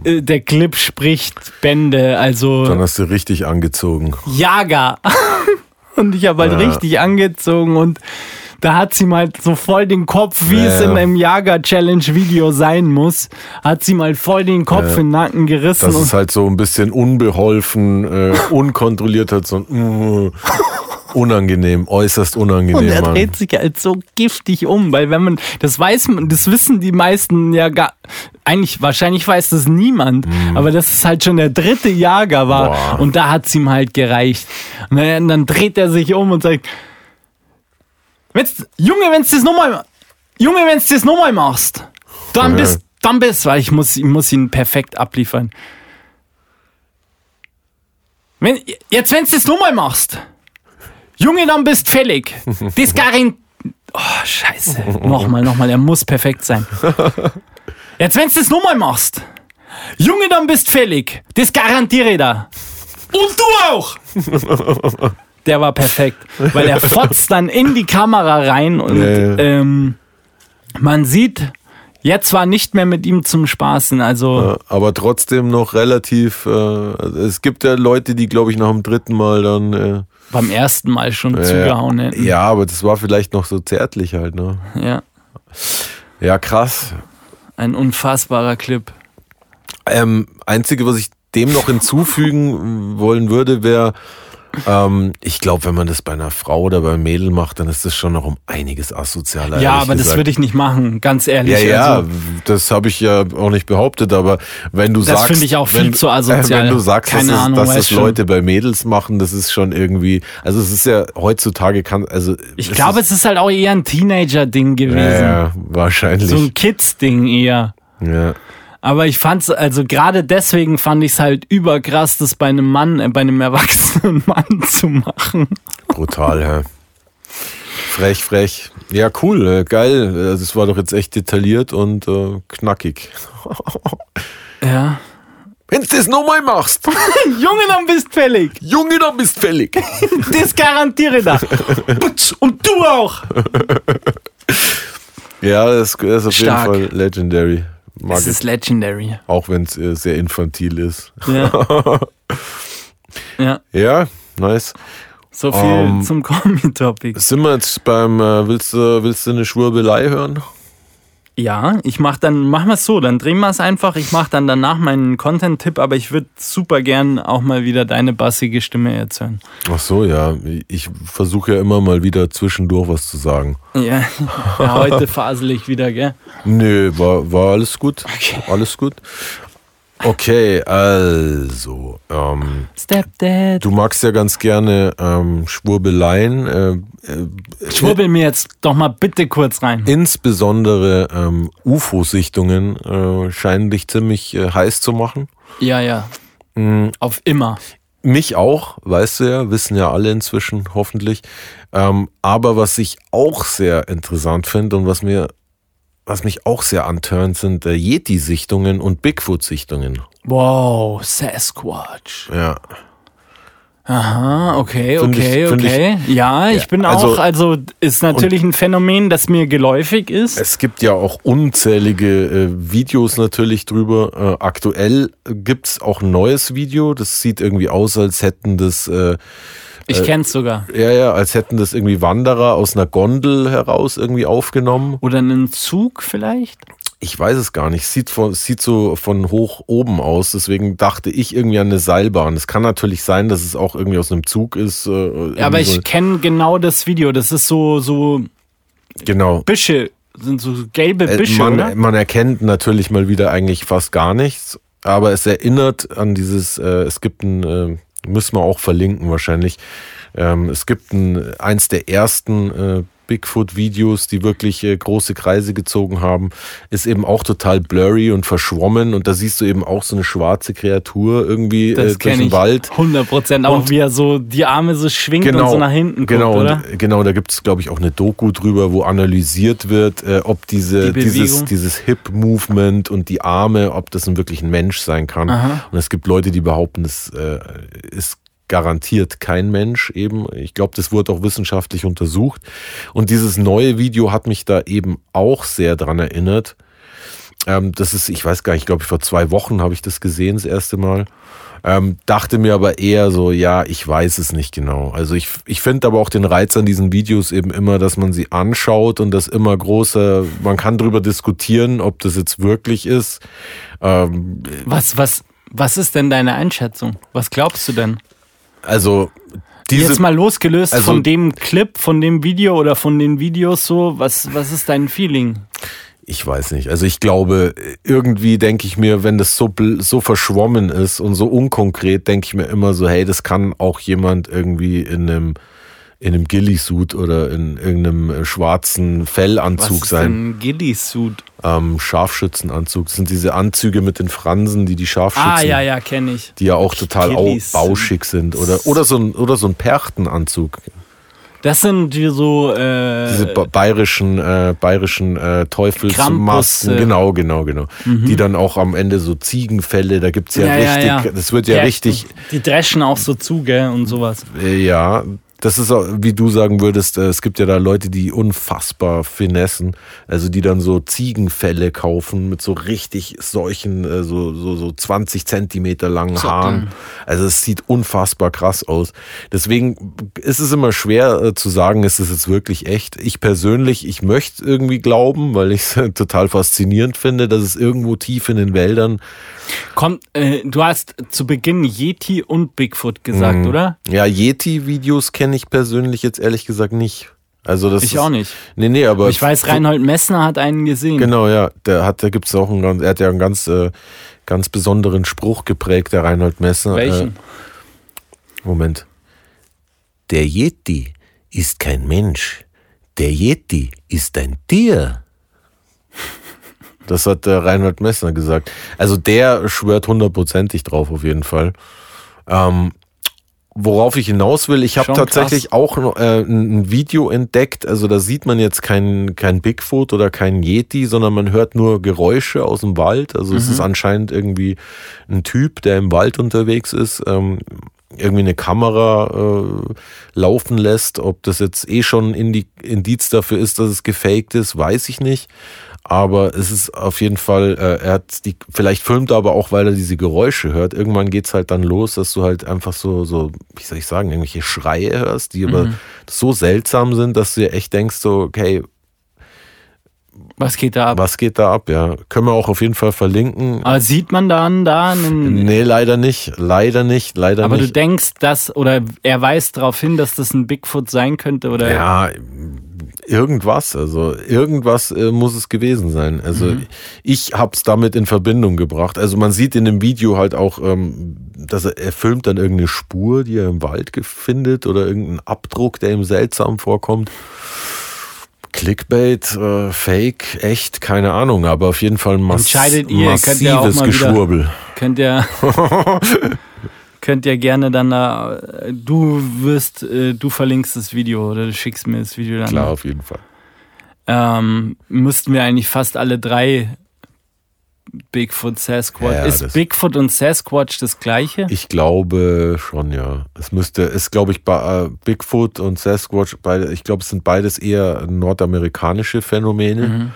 äh, der Clip spricht Bände, also Dann hast du richtig angezogen. Jager. und ich habe halt Ja. richtig angezogen und da hat sie mal so voll den Kopf, wie Ja, es in ja. einem Jager-Challenge-Video sein muss, hat sie mal voll den Kopf in den Nacken gerissen. Das und ist halt so ein bisschen unbeholfen, äh, unkontrolliert hat, so ein, äh, unangenehm, äußerst Und unangenehm. er Mann. dreht sich halt so giftig um, weil wenn man, das weiß man, das wissen die meisten ja gar, eigentlich, wahrscheinlich weiß das niemand, aber dass es halt schon der dritte Jager war Mhm. Boah. und da hat's ihm halt gereicht. Und dann, dann dreht er sich um und sagt, Wenn's, Junge, wenn's das nochmal, Junge, wenn's das nochmal machst, dann Ja. bist, dann bist, weil ich muss, ich muss ihn perfekt abliefern. Wenn, jetzt, wenn's das nochmal machst, Junge, dann bist fällig. Das Garin, oh, scheiße. Nochmal, nochmal, er muss perfekt sein. Jetzt, wenn's das nochmal machst, Junge, dann bist fällig. Das garantiere ich da. Und du auch! Der war perfekt, weil er fotzt dann in die Kamera rein und Ja, ja. Ähm, man sieht, jetzt war nicht mehr mit ihm zum Spaßen. Also, Äh, Aber trotzdem noch relativ. Äh, es gibt ja Leute, die, glaube ich, nach dem dritten Mal dann. Äh, beim ersten Mal schon zugehauen hätten. ja, aber das war vielleicht noch so zärtlich halt, ne? ja, Ja, krass. ein unfassbarer Clip. Ähm, einzige, was ich dem noch hinzufügen wollen würde, wäre, ähm, ich glaube, wenn man das bei einer Frau oder beim Mädel macht, dann ist das schon noch um einiges asozialer. Ja, aber das gesagt. würde ich nicht machen, ganz ehrlich. Ja, ja, Also, das habe ich ja auch nicht behauptet, aber wenn du Das sagst. finde ich auch viel wenn, zu asozial. Wenn du sagst, Keine dass, Ahnung, dass das schon. Leute bei Mädels machen, das ist schon irgendwie. Also, es ist ja heutzutage kann. Also, ich glaube, es ist halt auch eher ein Teenager-Ding gewesen. ja, ja, wahrscheinlich. So ein Kids-Ding eher. ja. Aber ich fand's, also gerade deswegen fand ich es halt überkrass, das bei einem Mann, äh, bei einem erwachsenen Mann zu machen. Brutal, ja. Frech, frech. Ja, cool, äh, geil. Also, Es war doch jetzt echt detailliert und äh, knackig. Ja. Wenn du das nochmal machst, Junge, dann bist fällig. Junge, dann bist fällig. Das garantiere ich da. Und du auch. Ja, das, das ist auf Stark. jeden Fall legendary. Mag Das ich. ist legendary. Auch wenn es äh, sehr infantil ist. Ja. ja. Ja, nice. So viel Ähm, zum Kombi-Topic. Sind wir jetzt beim, äh, willst, du, willst du eine Schwurbelei hören? Ja, ich mach dann, machen wir es so, dann drehen wir es einfach. Ich mache dann danach meinen Content-Tipp, aber ich würde super gern auch mal wieder deine bassige Stimme jetzt hören. Ach so, ja. Ich versuche ja immer mal wieder zwischendurch was zu sagen. Ja, ja heute fasel ich wieder, gell? Nö, war, war alles gut. Okay. Alles gut. Okay, also, ähm, Stepdad. du magst ja ganz gerne ähm, Schwurbeleien. Äh, äh, Schwurbel mir jetzt doch mal bitte kurz rein. insbesondere ähm, UFO-Sichtungen äh, scheinen dich ziemlich äh, heiß zu machen. Ja, ja. Mm, Auf immer. Mich auch, weißt du ja, wissen ja alle inzwischen hoffentlich. Ähm, aber was ich auch sehr interessant finde und was mir, was mich auch sehr antörnt, sind äh, Yeti-Sichtungen und Bigfoot-Sichtungen. Wow, Sasquatch. Ja. Aha, okay, Find ich- okay, ich- okay. ja, ich Ja, bin also- auch, also ist natürlich ein Phänomen, das mir geläufig ist. Es gibt ja auch unzählige äh, Videos natürlich drüber. Äh, aktuell gibt's auch ein neues Video. Das sieht irgendwie aus, als hätten das, äh, Ich kenn's sogar. ja, ja, als hätten das irgendwie Wanderer aus einer Gondel heraus irgendwie aufgenommen. Oder einen Zug vielleicht? Ich weiß es gar nicht. Sieht, von, sieht so von hoch oben aus. Deswegen dachte ich irgendwie an eine Seilbahn. Es kann natürlich sein, dass es auch irgendwie aus einem Zug ist. Äh, Ja, aber ich kenne genau das Video. Das ist so, so so, genau. Büsche, sind so gelbe Äh, Büsche, man, oder? man erkennt natürlich mal wieder eigentlich fast gar nichts, aber es erinnert an dieses, äh, es gibt ein, äh, müssen wir auch verlinken wahrscheinlich, ähm, es gibt ein, eins der ersten äh, Bigfoot-Videos, die wirklich äh, große Kreise gezogen haben, ist eben auch total blurry und verschwommen und da siehst du eben auch so eine schwarze Kreatur irgendwie äh, Das durch den ich Wald. 100 Prozent. Auch wie er so die Arme so schwingt und so nach hinten guckt, genau, oder? Und, genau, da gibt es, glaube ich, auch eine Doku drüber, wo analysiert wird, äh, ob diese, Die dieses, dieses Hip-Movement und die Arme, ob das ein wirklich ein Mensch sein kann. Aha. Und es gibt Leute, die behaupten, es äh, ist garantiert kein Mensch eben. Ich glaube, das wurde auch wissenschaftlich untersucht. Und dieses neue Video hat mich da eben auch sehr dran erinnert. Ähm, das ist, ich weiß gar nicht, ich glaube, vor zwei Wochen habe ich das gesehen, das erste Mal. Ähm, dachte mir aber eher so, ja, ich weiß es nicht genau. Also ich, ich finde aber auch den Reiz an diesen Videos eben immer, dass man sie anschaut und das immer große, man kann drüber diskutieren, ob das jetzt wirklich ist. Ähm, Was, was, was ist denn deine Einschätzung? Was glaubst du denn? Also diese, Jetzt mal losgelöst also- von dem Clip, von dem Video oder von den Videos so, was, was ist dein Feeling? Ich weiß nicht. Also ich glaube, irgendwie denke ich mir, wenn das so, so verschwommen ist und so unkonkret, denke ich mir immer so, hey, das kann auch jemand irgendwie in einem, in einem Ghillie-Suit oder in irgendeinem äh, schwarzen Fellanzug Was ist sein. denn Ghillie-Suit? Ähm, Scharfschützenanzug. Das sind diese Anzüge mit den Fransen, die die Scharfschützen, Ah, ja, ja, kenne ich. die ja auch total bauschig sind. Oder, oder, so ein, oder so ein Perchtenanzug. Das sind die so. Äh, Diese ba- bayerischen, äh, bayerischen äh, Teufelsmasken. Krampus, äh. Genau, genau, genau. Die dann auch am Ende so Ziegenfälle, da gibt's ja, Ja, ja, richtig, ja. das wird ja Ja, richtig, Die dreschen auch so zu, gell, und sowas. äh, ja, das ist, wie du sagen würdest, äh, es gibt ja da Leute, die unfassbar finessen, also die dann so Ziegenfälle kaufen mit so richtig solchen, äh, so, so, so 20 Zentimeter langen. Haaren. Also es sieht unfassbar krass aus. Deswegen ist es immer schwer äh, zu sagen, ist es jetzt wirklich echt. Ich persönlich, ich möchte irgendwie glauben, weil ich es total faszinierend finde, dass es irgendwo tief in den Wäldern Kommt, äh, du hast zu Beginn Yeti und Bigfoot gesagt, Mhm. oder? Ja, Yeti-Videos kenne ich persönlich jetzt ehrlich gesagt nicht. Also das Ich ist, auch nicht. Nee, nee, aber Ich weiß, Reinhold Messner hat einen gesehen. Genau, ja, der hat, da gibt's auch einen ganz, er hat ja einen ganz, äh, ganz besonderen Spruch geprägt, der Reinhold Messner. Welchen? Äh, Moment. Der Yeti ist kein Mensch. Der Yeti ist ein Tier. Das hat der Reinhold Messner gesagt. Also der schwört hundertprozentig drauf auf jeden Fall. Ähm, worauf ich hinaus will, ich habe tatsächlich auch noch, äh, ein Video entdeckt. Also da sieht man jetzt kein, kein Bigfoot oder kein Yeti, sondern man hört nur Geräusche aus dem Wald. Also es ist anscheinend irgendwie ein Typ, der im Wald unterwegs ist. Ähm, irgendwie eine Kamera äh, laufen lässt. Ob das jetzt eh schon Indi Indiz dafür ist, dass es gefaked ist, weiß ich nicht. Aber es ist auf jeden Fall, äh, er hat die, vielleicht filmt er aber auch, weil er diese Geräusche hört. Irgendwann geht's halt dann los, dass du halt einfach so, so, wie soll ich sagen, irgendwelche Schreie hörst, die aber so seltsam sind, dass du dir echt denkst, so, okay, Was geht da ab? was geht da ab? Ja, können wir auch auf jeden Fall verlinken. Aber sieht man dann da einen. Nee, leider nicht. Leider nicht. Leider aber du nicht. denkst, dass, oder er weist darauf hin, dass das ein Bigfoot sein könnte, oder? Ja, irgendwas. Also irgendwas äh, muss es gewesen sein. Also Mhm. ich hab's damit in Verbindung gebracht. Also man sieht in dem Video halt auch, ähm, dass er, er filmt dann irgendeine Spur, die er im Wald findet oder irgendeinen Abdruck, der ihm seltsam vorkommt. Clickbait, äh, Fake, echt, keine Ahnung, aber auf jeden Fall mass Entscheidet ihr, ihr könnt massives ja auch mal wieder- Geschwurbel. Könnt ihr. könnt ihr gerne dann da. Du wirst, äh, du verlinkst das Video oder du schickst mir das Video dann. Klar, auf jeden Fall. Ähm, müssten wir eigentlich fast alle drei Bigfoot, Sasquatch. Ja, ist Bigfoot und Sasquatch das gleiche? Ich glaube schon, ja. Es müsste, ist glaube ich bei äh, Bigfoot und Sasquatch, beide, ich glaube, es sind beides eher nordamerikanische Phänomene. Mhm.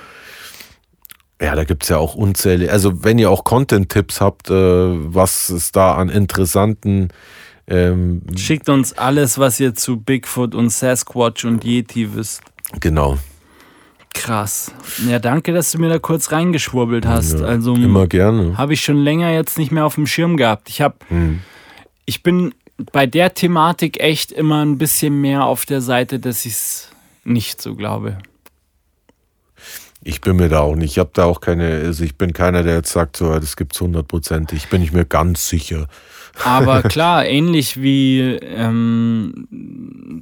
Ja, da gibt's ja auch unzählige. Also wenn ihr auch Content-Tipps habt, äh, was es da an interessanten ähm, Schickt uns alles, was ihr zu Bigfoot und Sasquatch und Yeti wisst. genau, Krass. Ja, danke, dass du mir da kurz reingeschwurbelt hast. Ja, also immer gerne. habe ich schon länger jetzt nicht mehr auf dem Schirm gehabt. Ich habe, Hm. ich bin bei der Thematik echt immer ein bisschen mehr auf der Seite, dass ich es nicht so glaube. Ich bin mir da auch nicht. Ich habe da auch keine, also ich bin keiner, der jetzt sagt, so, das gibt's hundertprozentig. Bin ich mir ganz sicher. Aber klar, ähnlich wie ähm,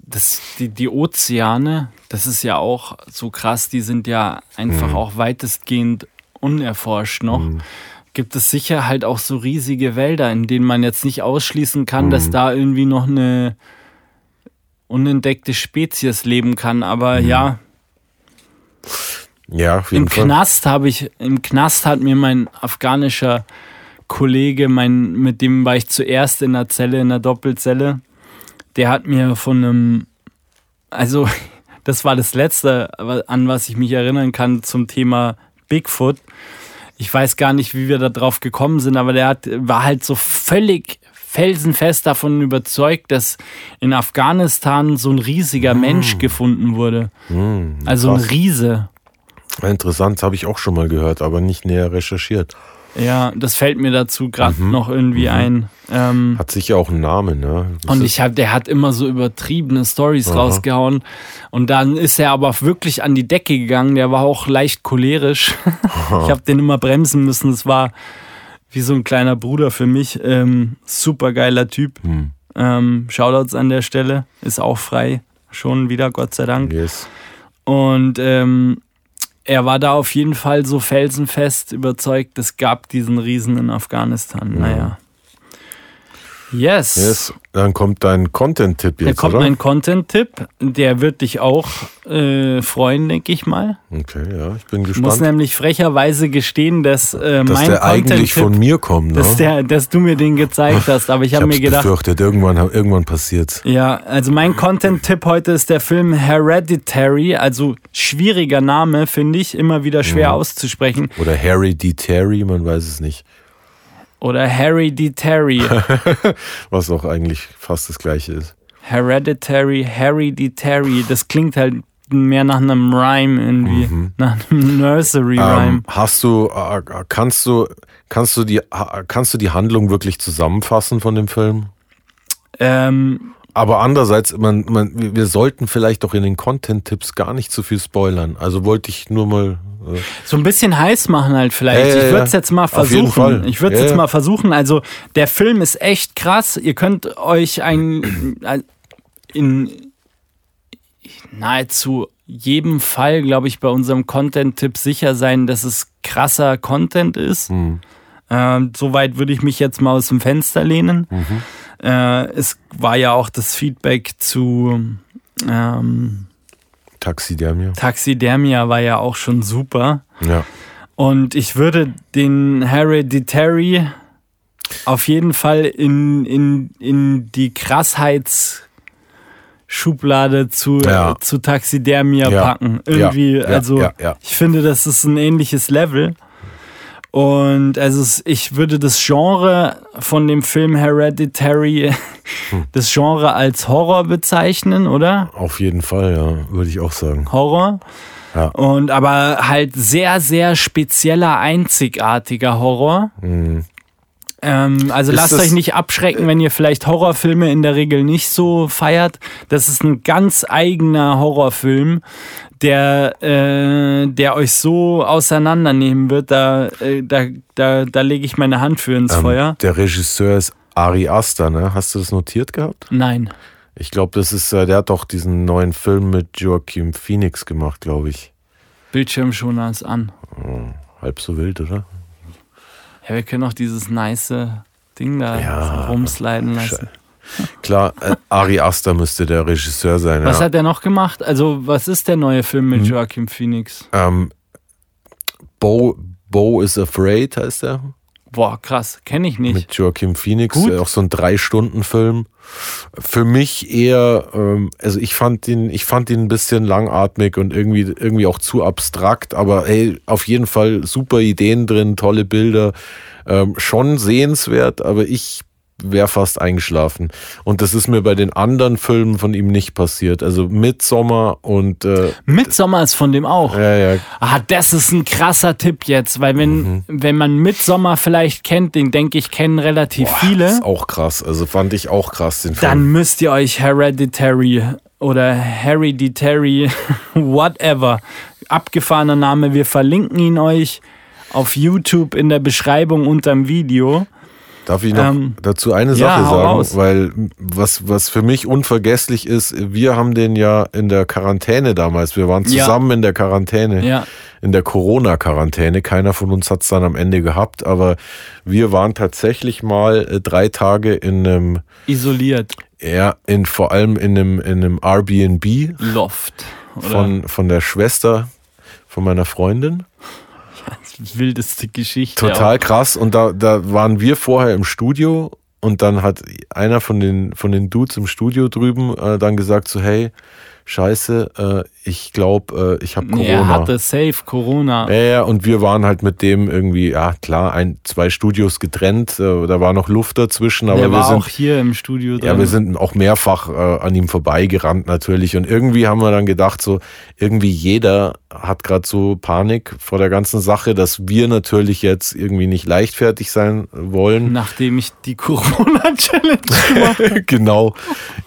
das, die, die Ozeane, das ist ja auch so krass, die sind ja einfach auch weitestgehend unerforscht noch. Gibt es sicher halt auch so riesige Wälder, in denen man jetzt nicht ausschließen kann, dass da irgendwie noch eine unentdeckte Spezies leben kann. Aber ja, Ja, auf jeden im Fall. Knast habe ich, im Knast hat mir mein afghanischer Kollege, mein, mit dem war ich zuerst in der Zelle, in der Doppelzelle, der hat mir von einem, also das war das Letzte, an was ich mich erinnern kann zum Thema Bigfoot. Ich weiß gar nicht, wie wir da drauf gekommen sind, aber der hat, war halt so völlig felsenfest davon überzeugt, dass in Afghanistan so ein riesiger Mensch gefunden wurde. Hm, Also ein. Riese. Interessant, habe ich auch schon mal gehört, aber nicht näher recherchiert. Ja, das fällt mir dazu gerade Mhm. noch irgendwie ein. Ähm, Hat sicher auch einen Namen, ne? Das und ich hab, der hat immer so übertriebene Stories rausgehauen. Und dann ist er aber wirklich an die Decke gegangen. Der war auch leicht cholerisch. ich habe den immer bremsen müssen. Das war wie so ein kleiner Bruder für mich. Ähm, Super geiler Typ. Hm. Ähm, Shoutouts an der Stelle. Ist auch frei. schon wieder, Gott sei Dank. Yes. Und ähm, er war da auf jeden Fall so felsenfest überzeugt, es gab diesen Riesen in Afghanistan. Naja. Yes. Yes. Dann kommt dein Content-Tipp Da jetzt, kommt oder? mein Content-Tipp. Der wird dich auch äh, freuen, denke ich mal. okay, ja, ich bin Ich muss gespannt. nämlich frecherweise gestehen, dass äh, Dass mein der eigentlich von mir kommt, ne? dass, der, dass du mir den gezeigt hast. Aber ich ich habe mir gedacht, befürchtet, irgendwann, irgendwann passiert's. Ja, also mein Content-Tipp heute ist der Film Hereditary. Also schwieriger Name, finde ich, immer wieder schwer auszusprechen. Oder Harry D. Terry, man weiß es nicht. Oder Harry D. Terry. Was auch eigentlich fast das gleiche ist. Hereditary, Harry D. Terry. Das klingt halt mehr nach einem Rhyme irgendwie. Nach einem Nursery-Rhyme. Ähm, hast du, äh, kannst du, kannst du die, ha- kannst du die Handlung wirklich zusammenfassen von dem Film? Ähm, Aber andererseits, man, man, wir sollten vielleicht doch in den Content-Tipps gar nicht zu viel spoilern. Also wollte ich nur mal. Äh, so ein bisschen heiß machen halt vielleicht. Ja, ja, ich würde es jetzt mal versuchen. Ich würde es Ja, jetzt mal versuchen. Also der Film ist echt krass. Ihr könnt euch ein äh, in nahezu jedem Fall, glaube ich, bei unserem Content-Tipp sicher sein, dass es krasser Content ist. hm. Ähm, Soweit würde ich mich jetzt mal aus dem Fenster lehnen. Mhm. Äh, es war ja auch das Feedback zu ähm, Taxidermia. Taxidermia war ja auch schon super. Ja. Und ich würde den Hereditary auf jeden Fall in, in, in die Krassheitsschublade zu, Ja. zu Taxidermia Ja. packen. Irgendwie, Ja, also ich finde, das ist ein ähnliches Level. Und also ich würde das Genre von dem Film Hereditary, Hm. das Genre als Horror bezeichnen, oder? Auf jeden Fall, ja, würde ich auch sagen. Horror. Ja. Und aber halt sehr, sehr spezieller, einzigartiger Horror. Mhm. Ähm, also Ist lasst das- euch nicht abschrecken, wenn ihr vielleicht Horrorfilme in der Regel nicht so feiert. Das ist ein ganz eigener Horrorfilm, der, äh, der euch so auseinandernehmen wird. Da, äh, da, da, da lege ich meine Hand für ins Ähm, Feuer. Der Regisseur ist Ari Aster, ne? Hast du das notiert gehabt? Nein. Ich glaube, das ist, äh, der hat doch diesen neuen Film mit Joaquin Phoenix gemacht, glaube ich. Bildschirmschoner ist an. Halb so wild, oder? Ja, wir können auch dieses nice Ding da Ja. rumsliden lassen. Klar, äh, Ari Aster müsste der Regisseur sein. Was ja. hat er noch gemacht? Also, was ist der neue Film mit Joaquin Phoenix? ähm, Bo, Bo is Afraid heißt er. Boah, krass, kenne ich nicht. Mit Joaquin Phoenix. Gut. äh, Auch so ein Drei-Stunden-Film. Für mich eher, ähm, also ich fand ihn, ich fand ihn ein bisschen langatmig und irgendwie, irgendwie auch zu abstrakt, aber hey, auf jeden Fall super Ideen drin, tolle Bilder, ähm, schon sehenswert, aber ich wäre fast eingeschlafen. Und das ist mir bei den anderen Filmen von ihm nicht passiert. Also Midsommar und äh, Midsommar ist von dem auch. ja, ja, Ah, das ist ein krasser Tipp jetzt, weil wenn, Mhm. wenn man Midsommar vielleicht kennt, den denke ich kennen relativ viele, ist auch krass. Also fand ich auch krass den Film. dann müsst ihr euch Hereditary oder Hereditary, whatever, abgefahrener Name, wir verlinken ihn euch auf YouTube in der Beschreibung unterm Video. Darf ich noch Ähm, dazu eine ja, Sache hau sagen? raus. Weil was, was für mich unvergesslich ist, wir haben den ja in der Quarantäne damals, wir waren Ja. zusammen in der Quarantäne, Ja. in der Corona-Quarantäne. Keiner von uns hat es dann am Ende gehabt, aber wir waren tatsächlich mal äh, drei Tage in einem, Isoliert. ja, in, vor allem in einem, in einem Airbnb Loft. Oder von, von der Schwester von meiner Freundin. wildeste Geschichte. Total krass. Und da, da waren wir vorher im Studio und dann hat einer von den, von den Dudes im Studio drüben äh, dann gesagt so, hey, scheiße, äh, ich glaube, äh, ich habe. Corona. Er hatte safe Corona. ja, ja, und wir waren halt mit dem irgendwie, ja klar, ein, zwei Studios getrennt, äh, da war noch Luft dazwischen, aber Der wir war sind, auch hier im Studio drin. ja, wir sind auch mehrfach äh, an ihm vorbeigerannt natürlich. Und irgendwie haben wir dann gedacht, so, irgendwie jeder hat gerade so Panik vor der ganzen Sache, dass wir natürlich jetzt irgendwie nicht leichtfertig sein wollen. Nachdem ich die Corona-Challenge gemacht habe. genau.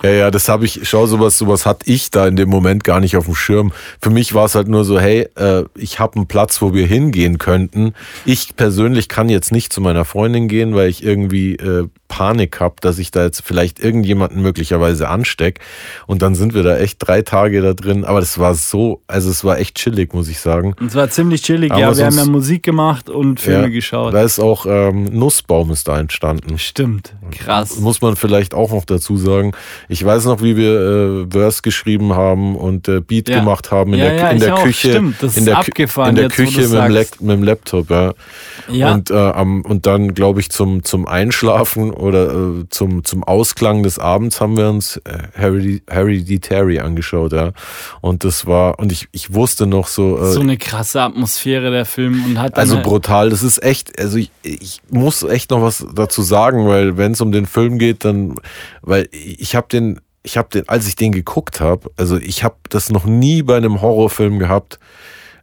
Ja, ja, das habe ich, schau, sowas, sowas hatte ich da in dem Moment gar nicht auf dem Schirm. Für mich war es halt nur so, hey, äh, ich habe einen Platz, wo wir hingehen könnten. Ich persönlich kann jetzt nicht zu meiner Freundin gehen, weil ich irgendwie äh, Panik habe, dass ich da jetzt vielleicht irgendjemanden möglicherweise ansteck. Und dann sind wir da echt drei Tage da drin. Aber das war so, also es war echt chillig, muss ich sagen. Es war ziemlich chillig, Aber ja. Wir haben ja Musik gemacht und Filme ja, geschaut. Da ist auch ähm, Nussbaum ist da entstanden. Stimmt, krass. Muss man vielleicht auch noch dazu sagen. Ich weiß noch, wie wir äh, Verse geschrieben haben und äh, Beat ja. gemacht haben in ja, der, in der Küche. Stimmt, das in der, ist abgefahren. In der jetzt, Küche mit dem, mit dem, Laptop, ja. ja. Und, äh, am, und dann, glaube ich, zum, zum Einschlafen oder äh, zum, zum Ausklang des Abends haben wir uns äh, Harry, Harry D. Terry angeschaut, ja. Und das war, und ich, ich wusste noch so. Äh, so eine krasse Atmosphäre der Film und hat Also brutal, das ist echt, also ich, ich muss echt noch was dazu sagen, weil wenn es um den Film geht, dann, weil ich habe den, ich habe den, als ich den geguckt habe, also ich habe das noch nie bei einem Horrorfilm gehabt.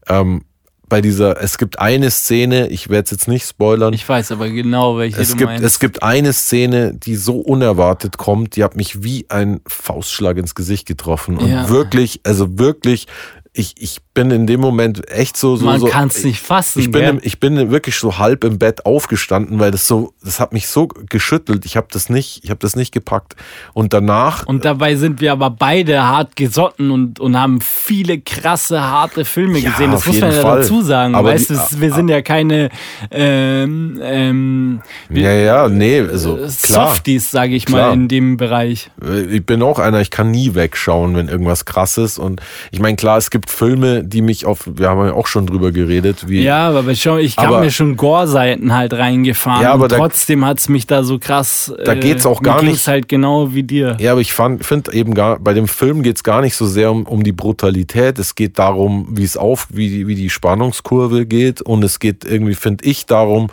Ähm, bei dieser, es gibt eine Szene, ich werde es jetzt nicht spoilern. Ich weiß aber genau, welche es du gibt, meinst. Es gibt eine Szene, die so unerwartet kommt, die hat mich wie ein Faustschlag ins Gesicht getroffen. Und Ja. wirklich, also wirklich, ich, ich bin in dem Moment echt so, so, Man so. kann es nicht fassen. Ich bin, im, ich bin wirklich so halb im Bett aufgestanden, weil das so, das hat mich so geschüttelt. Ich habe das nicht, ich habe das nicht gepackt. Und danach, und dabei sind wir aber beide hart gesotten und, und haben viele krasse, harte Filme Ja, gesehen. Das muss man ja Fall. dazu sagen. Aber weißt die- du, es- wir sind ja keine ähm, ähm, ja, ja, nee, also äh, klar. Softies, sage ich Klar. mal, in dem Bereich. Ich bin auch einer, ich kann nie wegschauen, wenn irgendwas krass ist. Und ich meine, klar, es gibt Filme, die mich auf, wir haben ja auch schon drüber geredet, wie. Ja, aber schon, ich habe mir schon Gore-Seiten halt reingefahren. Ja, aber und da- trotzdem hat's mich da so krass. Da geht's auch gar nicht- halt genau wie dir. Ja, aber ich finde eben gar, bei dem Film geht's gar nicht so sehr um, um die Brutalität. Es geht darum, wie es auf, wie, wie die Spannungskurve geht. Und es geht irgendwie, finde ich, darum,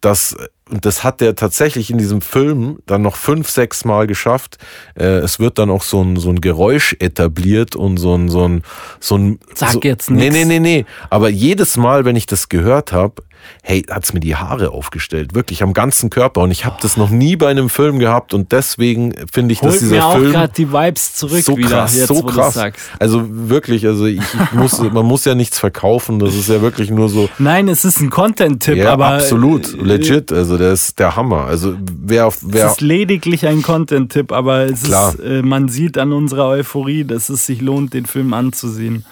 dass, und das hat der tatsächlich in diesem Film dann noch fünf, sechs Mal geschafft. Äh, es wird dann auch so ein, so ein Geräusch etabliert und so ein, so ein, so ein. Sag so, jetzt Nee, nix. nee, nee, nee. Aber jedes Mal, wenn ich das gehört habe, hey, hat's mir die Haare aufgestellt. Wirklich am ganzen Körper. Und ich habe das noch nie bei einem Film gehabt. Und deswegen finde ich, dass Holt dieser mir auch Film gerade die Vibes zurück so wieder, krass, jetzt so krass. Also wirklich, also ich, ich muss, man muss ja nichts verkaufen. Das ist ja wirklich nur so. Nein, es ist ein Content-Tipp, Ja, aber absolut, äh, legit. Also der ist der Hammer. Also wer auf Es wer ist lediglich ein Content-Tipp, aber es Klar. ist, äh, man sieht an unserer Euphorie, dass es sich lohnt, den Film anzusehen.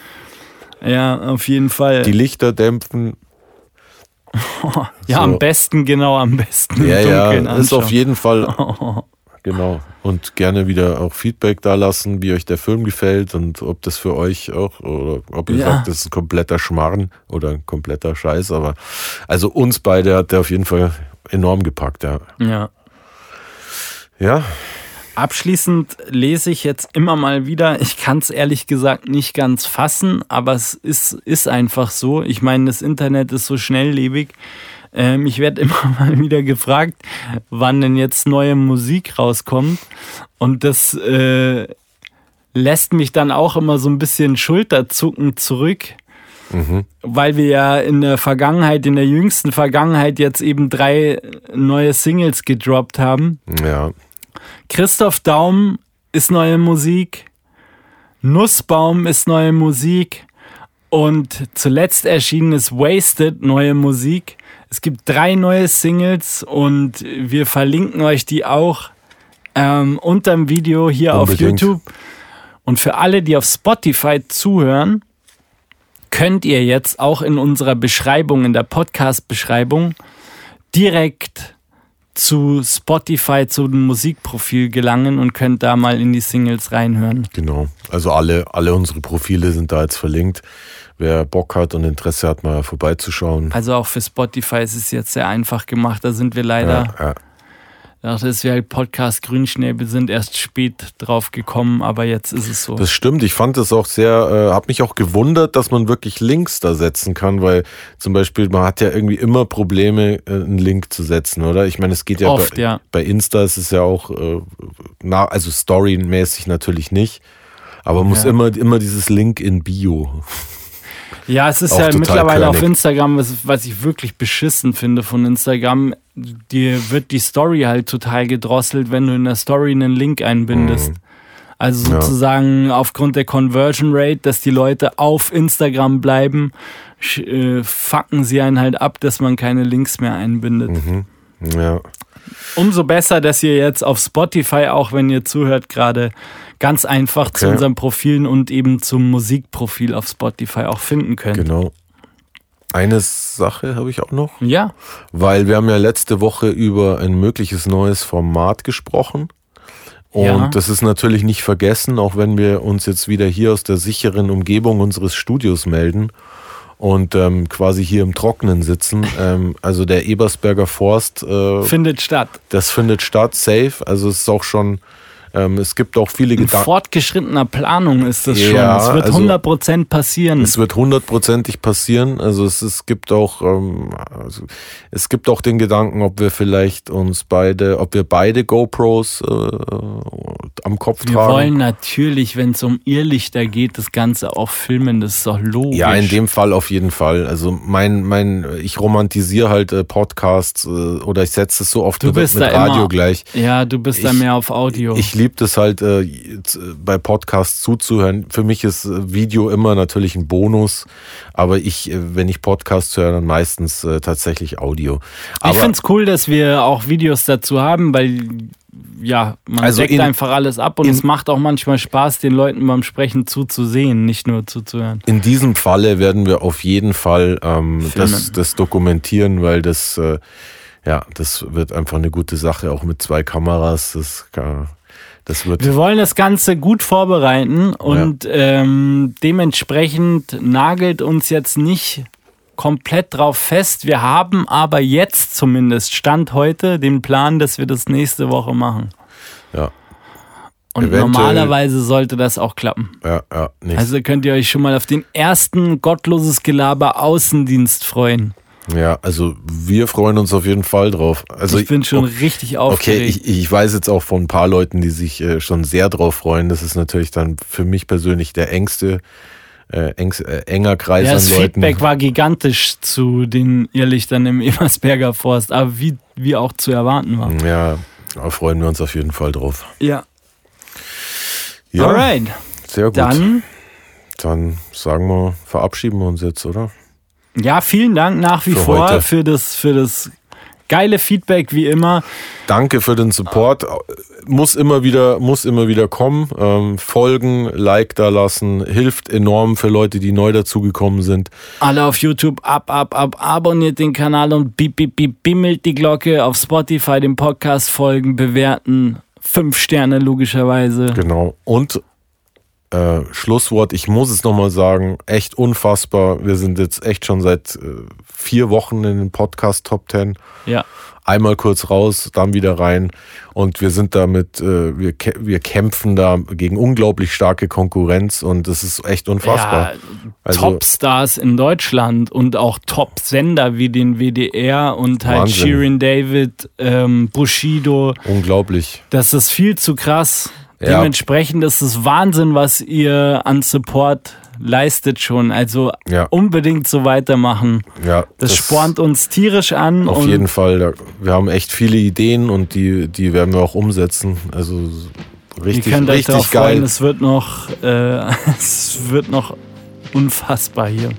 Ja, auf jeden Fall. die Lichter dämpfen. ja, so. am besten, genau, am besten Ja, ja, ist anschauen. auf jeden Fall genau. Und gerne wieder auch Feedback da lassen, wie euch der Film gefällt und ob das für euch auch oder ob ihr Ja. sagt, das ist ein kompletter Schmarrn oder ein kompletter Scheiß. Aber also uns beide hat der auf jeden Fall enorm gepackt. Ja, Ja. ja. Abschließend lese ich jetzt immer mal wieder, ich kann es ehrlich gesagt nicht ganz fassen, aber es ist, ist einfach so. Ich meine, das Internet ist so schnelllebig. Ähm, ich werde immer mal wieder gefragt, wann denn jetzt neue Musik rauskommt. Und das äh, lässt mich dann auch immer so ein bisschen schulterzuckend zurück. Weil wir ja in der Vergangenheit, in der jüngsten Vergangenheit jetzt eben drei neue Singles gedroppt haben. ja. Christoph Daum ist neue Musik, Nussbaum ist neue Musik und zuletzt erschienen ist Wasted neue Musik. Es gibt drei neue Singles und wir verlinken euch die auch ähm, unter dem Video hier auf Unbedingt. YouTube. Und für alle, die auf Spotify zuhören, könnt ihr jetzt auch in unserer Beschreibung, in der Podcast-Beschreibung, direkt zu Spotify, zu dem Musikprofil gelangen und könnt da mal in die Singles reinhören. Genau. Also alle, alle unsere Profile sind da jetzt verlinkt. Wer Bock hat und Interesse hat, mal vorbeizuschauen. Also auch für Spotify ist es jetzt sehr einfach gemacht. Da sind wir leider, Ja, ja. Dadurch, dass wir halt Podcast Grünschnäbel sind, erst spät drauf gekommen, aber jetzt ist es so. Das stimmt. Ich fand es auch sehr, äh, habe mich auch gewundert, dass man wirklich Links da setzen kann, weil zum Beispiel man hat ja irgendwie immer Probleme, äh, einen Link zu setzen, oder? Ich meine, es geht ja, Oft, bei, ja. bei Insta ist es ja auch, äh, na, also storymäßig natürlich nicht, aber muss Ja. immer, immer dieses Link in Bio. Ja, es ist Auch ja mittlerweile auf körnig. Instagram, was, was ich wirklich beschissen finde von Instagram. Dir wird die Story halt total gedrosselt, wenn du in der Story einen Link einbindest. Mhm. Also sozusagen ja. aufgrund der Conversion Rate, dass die Leute auf Instagram bleiben, äh, fucken sie einen halt ab, dass man keine Links mehr einbindet. Mhm. Ja. Umso besser, dass ihr jetzt auf Spotify, auch wenn ihr zuhört, gerade ganz einfach okay. zu unseren Profilen und eben zum Musikprofil auf Spotify auch finden könnt. Genau. Eine Sache habe ich auch noch. Ja. Weil wir haben ja letzte Woche über ein mögliches neues Format gesprochen. Und ja. das ist natürlich nicht vergessen, auch wenn wir uns jetzt wieder hier aus der sicheren Umgebung unseres Studios melden und ähm, quasi hier im Trockenen sitzen. Ähm, also der Ebersberger Forst äh, findet statt. Das findet statt, safe. Also es ist auch schon ähm, es gibt auch viele Gedanken. fortgeschrittener Planung ist das ja, schon. Es wird also, 100% passieren. Es wird hundertprozentig passieren. Also es, es gibt auch ähm, also es gibt auch den Gedanken, ob wir vielleicht uns beide, ob wir beide GoPros äh, am Kopf wir tragen. Wir wollen natürlich, wenn es um Irrlichter geht, das Ganze auch filmen. Das ist doch logisch. Ja, in dem Fall auf jeden Fall. Also mein mein ich romantisiere halt äh, Podcasts äh, oder ich setze es so oft mit, mit Radio immer, gleich. Ja, du bist ich, da mehr auf Audio. Ich liebt es halt, äh, bei Podcasts zuzuhören. Für mich ist äh, Video immer natürlich ein Bonus, aber ich, äh, wenn ich Podcasts höre, dann meistens äh, tatsächlich Audio. Aber ich finde es cool, dass wir auch Videos dazu haben, weil ja, man also deckt in, einfach alles ab und es macht auch manchmal Spaß, den Leuten beim Sprechen zuzusehen, nicht nur zuzuhören. In diesem Falle werden wir auf jeden Fall ähm, das, das, dokumentieren, weil das, äh, ja, das wird einfach eine gute Sache, auch mit zwei Kameras. Das kann, das wird Wir wollen das Ganze gut vorbereiten und ja. ähm, dementsprechend nagelt uns jetzt nicht komplett drauf fest. Wir haben aber jetzt zumindest Stand heute den Plan, dass wir das nächste Woche machen. Ja. Und Eventuell, normalerweise sollte das auch klappen. Ja, ja, nicht. Also könnt ihr euch schon mal auf den ersten gottloses Gelaber Außendienst freuen. Ja, also wir freuen uns auf jeden Fall drauf. Also ich bin schon okay, richtig aufgeregt. Okay, ich, ich weiß jetzt auch von ein paar Leuten, die sich äh, schon sehr drauf freuen. Das ist natürlich dann für mich persönlich der engste, äh, engs, äh, enger Kreis ja, an Leuten. Das Feedback war gigantisch zu den Irrlichtern im Ebersberger Forst, aber wie, wie auch zu erwarten war. Ja, da freuen wir uns auf jeden Fall drauf. Ja. ja Alright. Sehr gut. Dann, dann sagen wir, verabschieden wir uns jetzt, oder? Ja, vielen Dank nach wie für vor heute. für das, für das geile Feedback wie immer. Danke für den Support. Muss immer wieder, muss immer wieder kommen. Ähm, folgen, Like da lassen, hilft enorm für Leute, die neu dazugekommen sind. Alle auf YouTube ab, ab, ab, abonniert den Kanal und bip, bip, bip, bimmelt die Glocke. Auf Spotify den Podcast folgen, bewerten. Fünf Sterne logischerweise. Genau. Und äh, Schlusswort, ich muss es nochmal sagen, echt unfassbar. Wir sind jetzt echt schon seit äh, vier Wochen in den Podcast Top 10. Ja. Einmal kurz raus, dann wieder rein. Und wir sind damit, äh, wir, wir kämpfen da gegen unglaublich starke Konkurrenz und das ist echt unfassbar. Ja, also, Topstars in Deutschland und auch Top-Sender wie den WDR und halt Wahnsinn. Shirin David, ähm, Bushido. Unglaublich. Das ist viel zu krass. Ja. Dementsprechend ist es Wahnsinn, was ihr an Support leistet schon. Also ja. unbedingt so weitermachen. Ja, das, das spornt uns tierisch an. Auf jeden Fall. Wir haben echt viele Ideen und die, die werden wir auch umsetzen. Also richtig, ihr könnt richtig euch darauf geil. Freuen, es wird noch, äh, es wird noch unfassbar hier.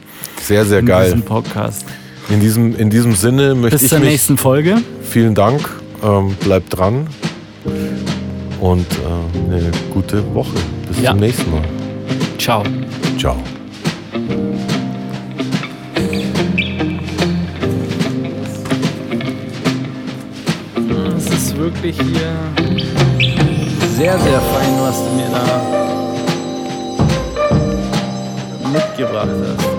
Sehr, sehr in geil. In diesem Podcast. In diesem, in diesem Sinne möchte Bis ich. Bis zur nächsten Folge. Vielen Dank. Ähm, bleibt dran und äh, eine gute Woche. Bis ja. zum nächsten Mal. Ciao. Ciao. Es ist wirklich hier sehr, sehr fein, was du mir da mitgebracht hast.